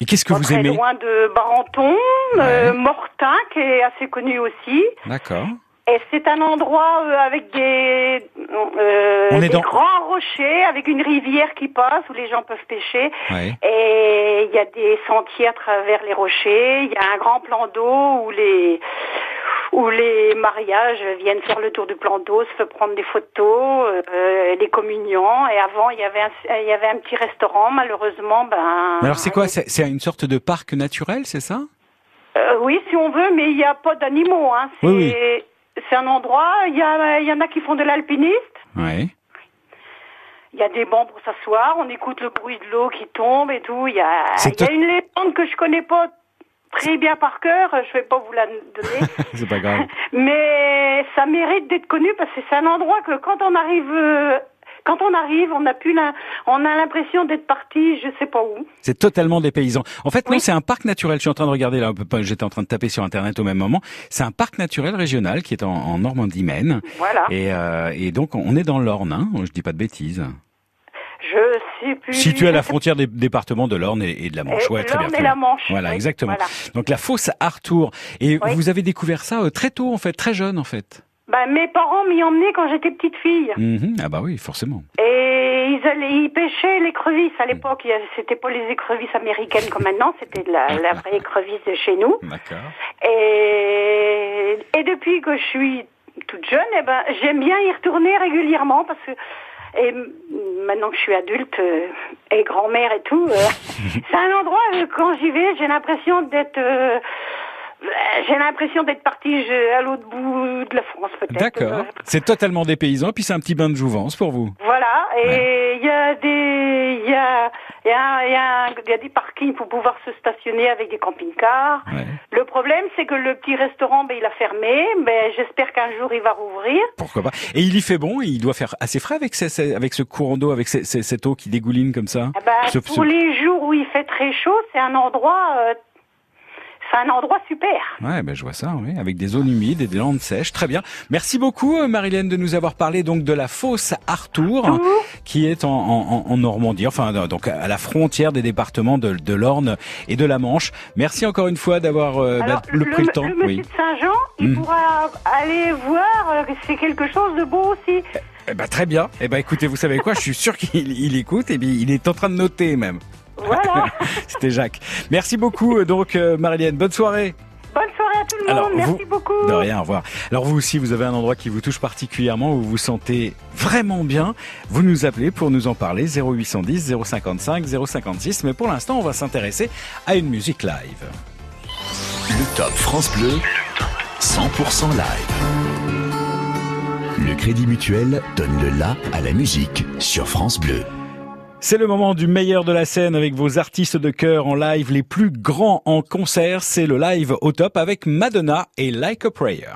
Et qu'est-ce que pas vous très aimez loin de Barenton, euh, Mortain, qui est assez connu aussi. D'accord. Et c'est un endroit euh, avec des, euh, On est des dans- grands rochers, avec une rivière qui passe où les gens peuvent pêcher. Ouais. Et il y a des sentiers à travers les rochers. Il y a un grand plan d'eau où les où les mariages viennent faire le tour du plan d'eau, se prendre des photos, euh, des communions. Et avant, il y avait un, il y avait un petit restaurant. Malheureusement, ben. Mais alors c'est quoi C'est c'est une sorte de parc naturel, c'est ça? Euh, oui, si on veut, mais il n'y a pas d'animaux. Hein. C'est, Oui, c'est un endroit. Il y, a, il y en a qui font de l'alpinisme. Oui. Il y a des bancs pour s'asseoir. On écoute le bruit de l'eau qui tombe et tout. Il y a, il y a une légende que je connais pas très bien par cœur. Je vais pas vous la donner. [LAUGHS] c'est pas grave. mais ça mérite d'être connu parce que c'est un endroit que quand on arrive, euh, quand on arrive, on a plus l'im- on a l'impression d'être parti, je sais pas où. C'est totalement dépaysant. En fait, non, c'est un parc naturel. Je suis en train de regarder là, j'étais en train de taper sur Internet au même moment. C'est un parc naturel régional qui est en, en Normandie-Maine. Voilà. Et, euh, et donc, on est dans l'Orne, hein je dis pas de bêtises. Je sais plus. Situé à la frontière des départements de l'Orne et, et de la Manche. Ouais, très bien. et la Manche, Voilà, oui, exactement. voilà. Donc la fosse Artour. Et Oui. vous avez découvert ça euh, très tôt, en fait, très jeune, en fait. Ben, mes parents m'y emmenaient quand j'étais petite fille. Mhm. Ah bah oui, forcément. Et ils, allaient, ils pêchaient l'écrevisse à l'époque. Il y avait- C'était pas les écrevisses américaines comme maintenant, c'était de la, [LAUGHS] la vraie écrevisse de chez nous. D'accord. Et, et depuis que je suis toute jeune, eh ben, j'aime bien y retourner régulièrement parce que et maintenant que je suis adulte euh, et grand-mère et tout, euh, [LAUGHS] c'est un endroit euh, quand j'y vais, j'ai l'impression d'être euh, j'ai l'impression d'être partie je- à l'autre bout de la France peut-être. D'accord. C'est totalement dépaysant, puis c'est un petit bain de jouvence pour vous. Voilà, et il y a des, il y a, il y a, il y a, il y a des parkings pour pouvoir se stationner avec des camping-cars. Le problème, c'est que le petit restaurant, ben, il a fermé. Ben, j'espère qu'un jour il va rouvrir. Pourquoi pas Et il y fait bon, il doit faire assez frais avec, ces- avec ce courant d'eau, avec cette eau qui dégouline comme ça. Eh ben, Ce- ce- les jours où il fait très chaud, c'est un endroit, euh, c'est un endroit super. Ouais, ben je vois ça, oui, avec des zones humides et des landes sèches. Très bien. Merci beaucoup, euh, Marilène, de nous avoir parlé donc de la fosse Artour, qui est en, en- en Normandie, enfin euh, donc à la frontière des départements de, de l'Orne et de la Manche. Merci encore une fois d'avoir euh, bah, le, pris le temps. monsieur oui. de Saint-Jean, il Mhm. pourra aller voir, c'est quelque chose de beau aussi. Eh ben, très bien. Eh ben écoutez, vous savez quoi? Je suis sûr qu'il il écoute et puis il est en train de noter même. Voilà. [LAUGHS] C'était Jacques. Merci beaucoup, euh, donc euh, Marilène. Bonne soirée. Bonne soirée à tout le monde. Merci vous, beaucoup. De rien, au revoir. Alors vous aussi, vous avez un endroit qui vous touche particulièrement, où vous vous sentez vraiment bien. Vous nous appelez pour nous en parler 0810 055 056. Mais pour l'instant, on va s'intéresser à une musique live. Le top France Bleu, 100% live. Le Crédit Mutuel donne le la à la musique sur France Bleu. C'est le moment du meilleur de la scène avec vos artistes de cœur en live les plus grands en concert. C'est le live au top avec Madonna et Like a Prayer.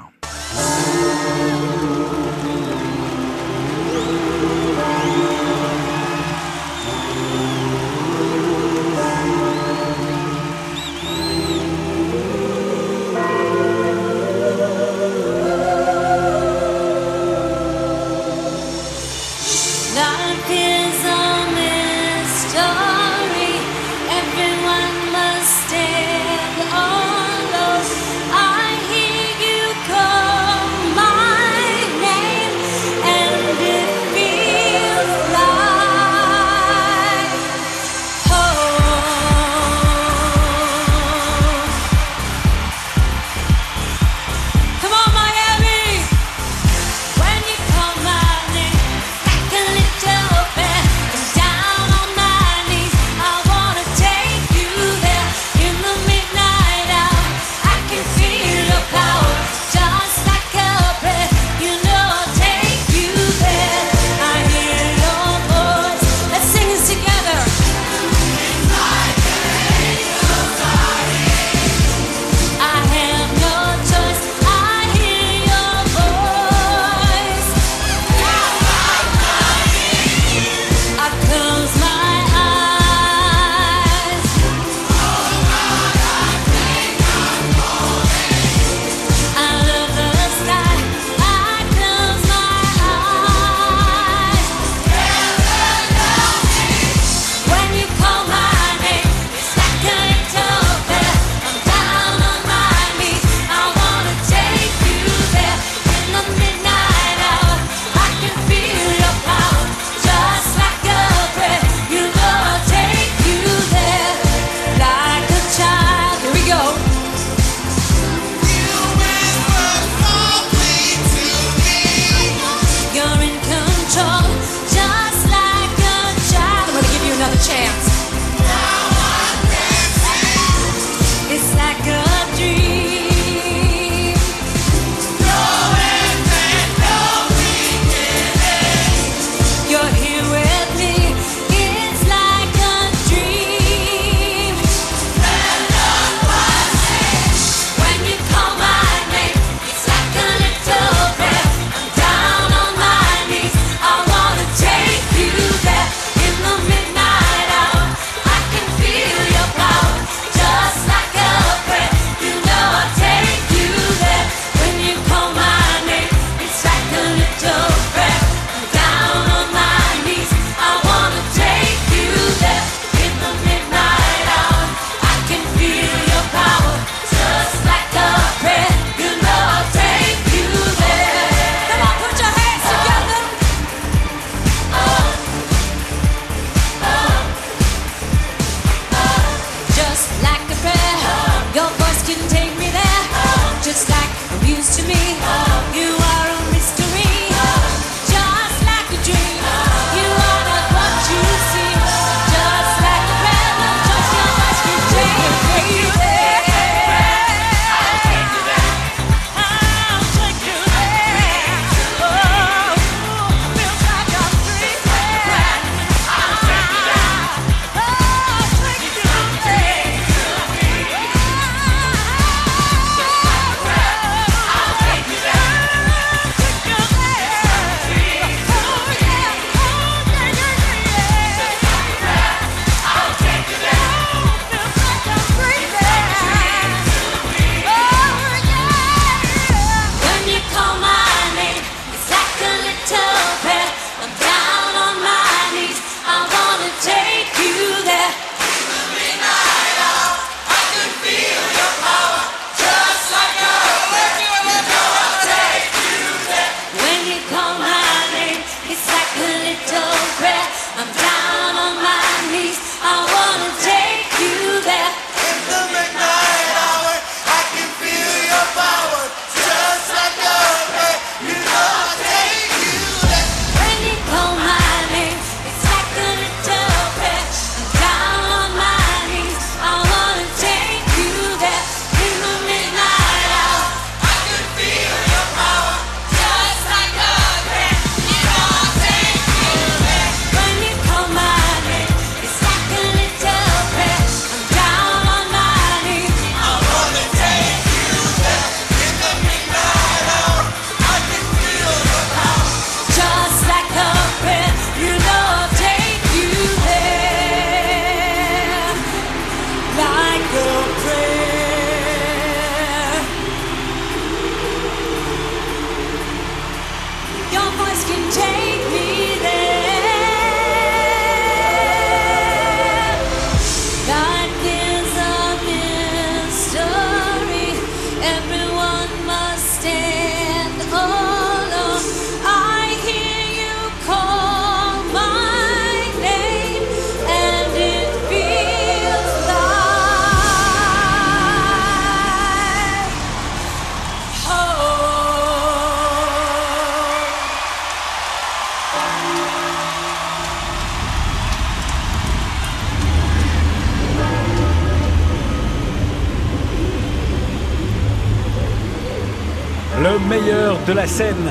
De la scène.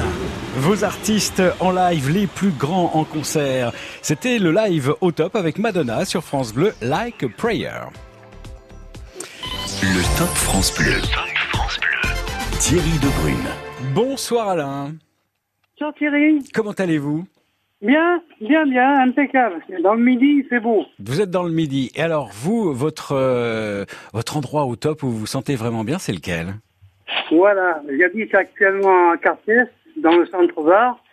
Vos artistes en live, les plus grands en concert. C'était le live au top avec Madonna sur France Bleu, Like a Prayer. Le Top France Bleu. Thierry Debrune. Bonsoir Alain. Bonjour Thierry. Comment allez-vous? Bien, bien, bien, impeccable. Dans le midi, c'est beau. Vous êtes dans le midi. Et alors, vous, votre, euh, votre endroit au top où vous vous sentez vraiment bien, c'est lequel? Voilà, j'habite actuellement à Cartier, dans le centre-var.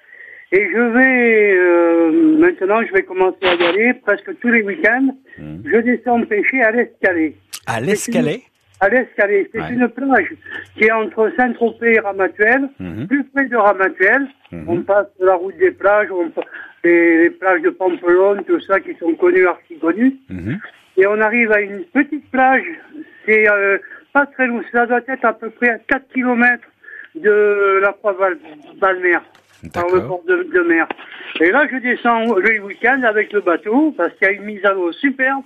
Et je vais, euh, maintenant, je vais commencer à y aller presque tous les week-ends. Je descends pêcher à l'escalée. À l'escalée À l'escalée. C'est une plage qui est entre Saint-Tropez et Ramatuelle, plus près de Ramatuelle. On passe la route des plages, on les, les plages de Pampelonne, tout ça qui sont connues, archi connues. Et on arrive à une petite plage, c'est euh, pas très loin, ça doit être à peu près à 4 km de la croix Val Valmer, par le bord de, de mer. Et là, je descends le week-end avec le bateau, parce qu'il y a une mise à l'eau superbe.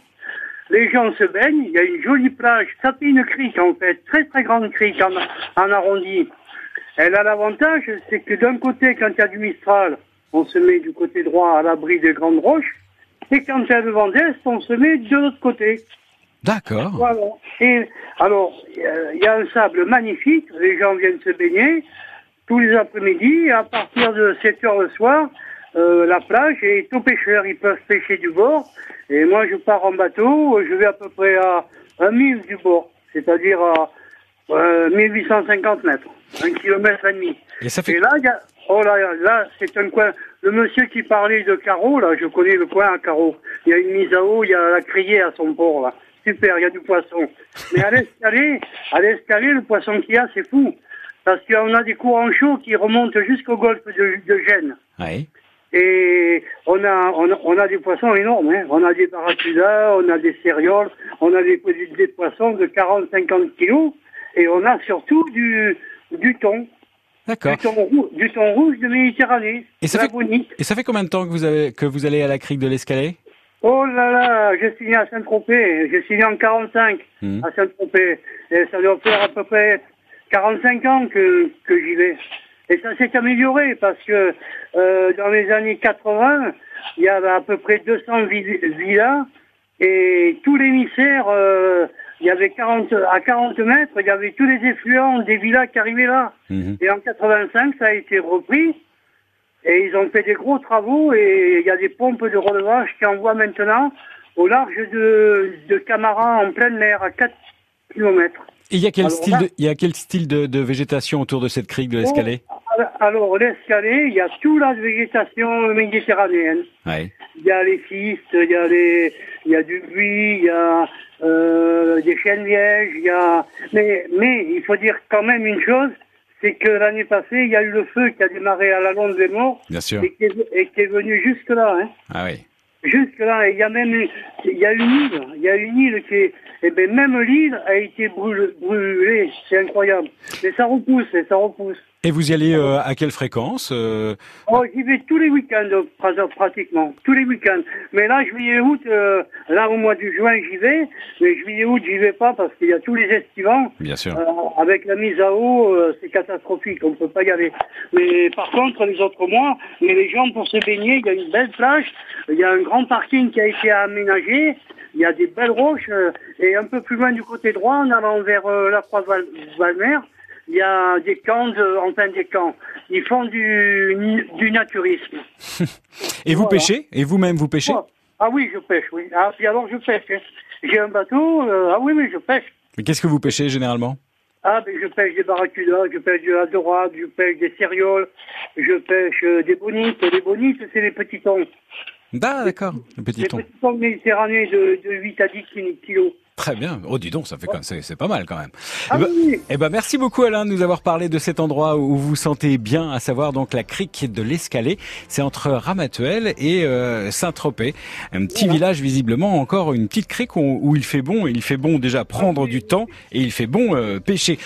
Les gens se baignent, il y a une jolie plage, ça fait une crique en fait, très très grande crique en, en arrondi. Elle a l'avantage, c'est que d'un côté, quand il y a du Mistral, on se met du côté droit à l'abri des grandes roches, et quand il y a le vent d'est, on se met de l'autre côté. D'accord. Voilà. Et alors, euh, il y a un sable magnifique, les gens viennent se baigner tous les après-midi, et à partir de 7 heures le soir, euh, la plage est aux pêcheurs, ils peuvent pêcher du bord, et moi je pars en bateau, je vais à peu près à un mille du bord, c'est-à-dire à euh, 1850 mètres, un kilomètre et demi. Et ça fait... là, il y a, oh là, là, c'est un coin. Le monsieur qui parlait de carreau, là, je connais le coin à carreau. Il y a une mise à eau, il y a la criée à son port, là. Super, il y a du poisson. Mais à l'escalier, à l'escalier, le poisson qu'il y a, c'est fou. Parce qu'on a des courants chauds qui remontent jusqu'au golfe de, de Gênes. Oui. Et on a, on a, on a des poissons énormes. Hein. On a des barracudas, on a des cérioles, on a des, des poissons de 40-50 kilos. Et on a surtout du, du thon. D'accord. Du thon, rou- du thon rouge de Méditerranée. Et ça, fait, et ça fait combien de temps que vous, avez, que vous allez à la crique de l'escalée Oh là là, j'ai signé à Saint-Tropez. J'ai signé en 45 Mhm. à Saint-Tropez. Et ça doit faire à peu près 45 ans que, que j'y vais. Et ça s'est amélioré parce que euh, dans les années 80, il y avait à peu près 200 vi- villas et tous les émissaires, euh, il y avait 40, à 40 mètres, il y avait tous les effluents des villas qui arrivaient là. Et en 85, ça a été repris. Et ils ont fait des gros travaux et il y a des pompes de relevage qui envoient maintenant au large de, de Camara en pleine mer à 4 km. Et il y a quel Alors style, de, il y a quel style de, de végétation autour de cette crique de l'escalée Oh, Alors, l'escalée, il y a toute la végétation méditerranéenne. Ouais. Il y a les cistes, il y a, les, il y a du buis, il y a euh, des chênes lièges, il y a... Mais, mais il faut dire quand même une chose, c'est que l'année passée, il y a eu le feu qui a démarré à la Londe des Morts Bien sûr. et qui est, et qui est venu jusque là. Hein. Ah oui. Jusque là, il y a même il y a une île, il y a une île qui est, et ben même l'île a été brûlée, c'est incroyable. Mais ça repousse, et ça repousse. Et vous y allez euh, à quelle fréquence euh Oh, j'y vais tous les week-ends, pratiquement, tous les week-ends. Mais là, juillet-août, euh, là au mois de juin, j'y vais. Mais juillet-août, j'y vais pas parce qu'il y a tous les estivants. Bien sûr. avec la mise à eau, c'est catastrophique, on peut pas y aller. Mais par contre, les autres mois, mais les gens pour se baigner, il y a une belle plage, il y a un grand parking qui a été aménagé. Il y a des belles roches et un peu plus loin du côté droit, en allant vers la Croix-Valmer, il y a des camps, de, enfin des camps. Ils font du, du naturisme. [LAUGHS] Et vous pêchez? Et vous-même, vous pêchez? Ah oui, je pêche, oui. Ah, puis alors je pêche. Hein. J'ai un bateau, euh, ah oui, oui, je pêche. Mais qu'est-ce que vous pêchez généralement? Ah, ben, je pêche des barracudas, je pêche de la dorade, je pêche des cérioles, je pêche euh, des bonites. Les bonites, c'est les petits thons. Ah, d'accord, les petits thons. Les petits thons méditerranéens de, de 8 à 10 kilos. Très bien. Oh, dis donc, ça fait comme c'est pas mal quand même. Ah, eh, ben, oui. eh ben, merci beaucoup Alain de nous avoir parlé de cet endroit où vous vous sentez bien, à savoir donc la crique de l'Escalée. C'est entre Ramatuelle et euh, Saint-Tropez, un petit village visiblement encore une petite crique où, où, il fait bon. Et il fait bon déjà prendre du temps et il fait bon euh, pêcher.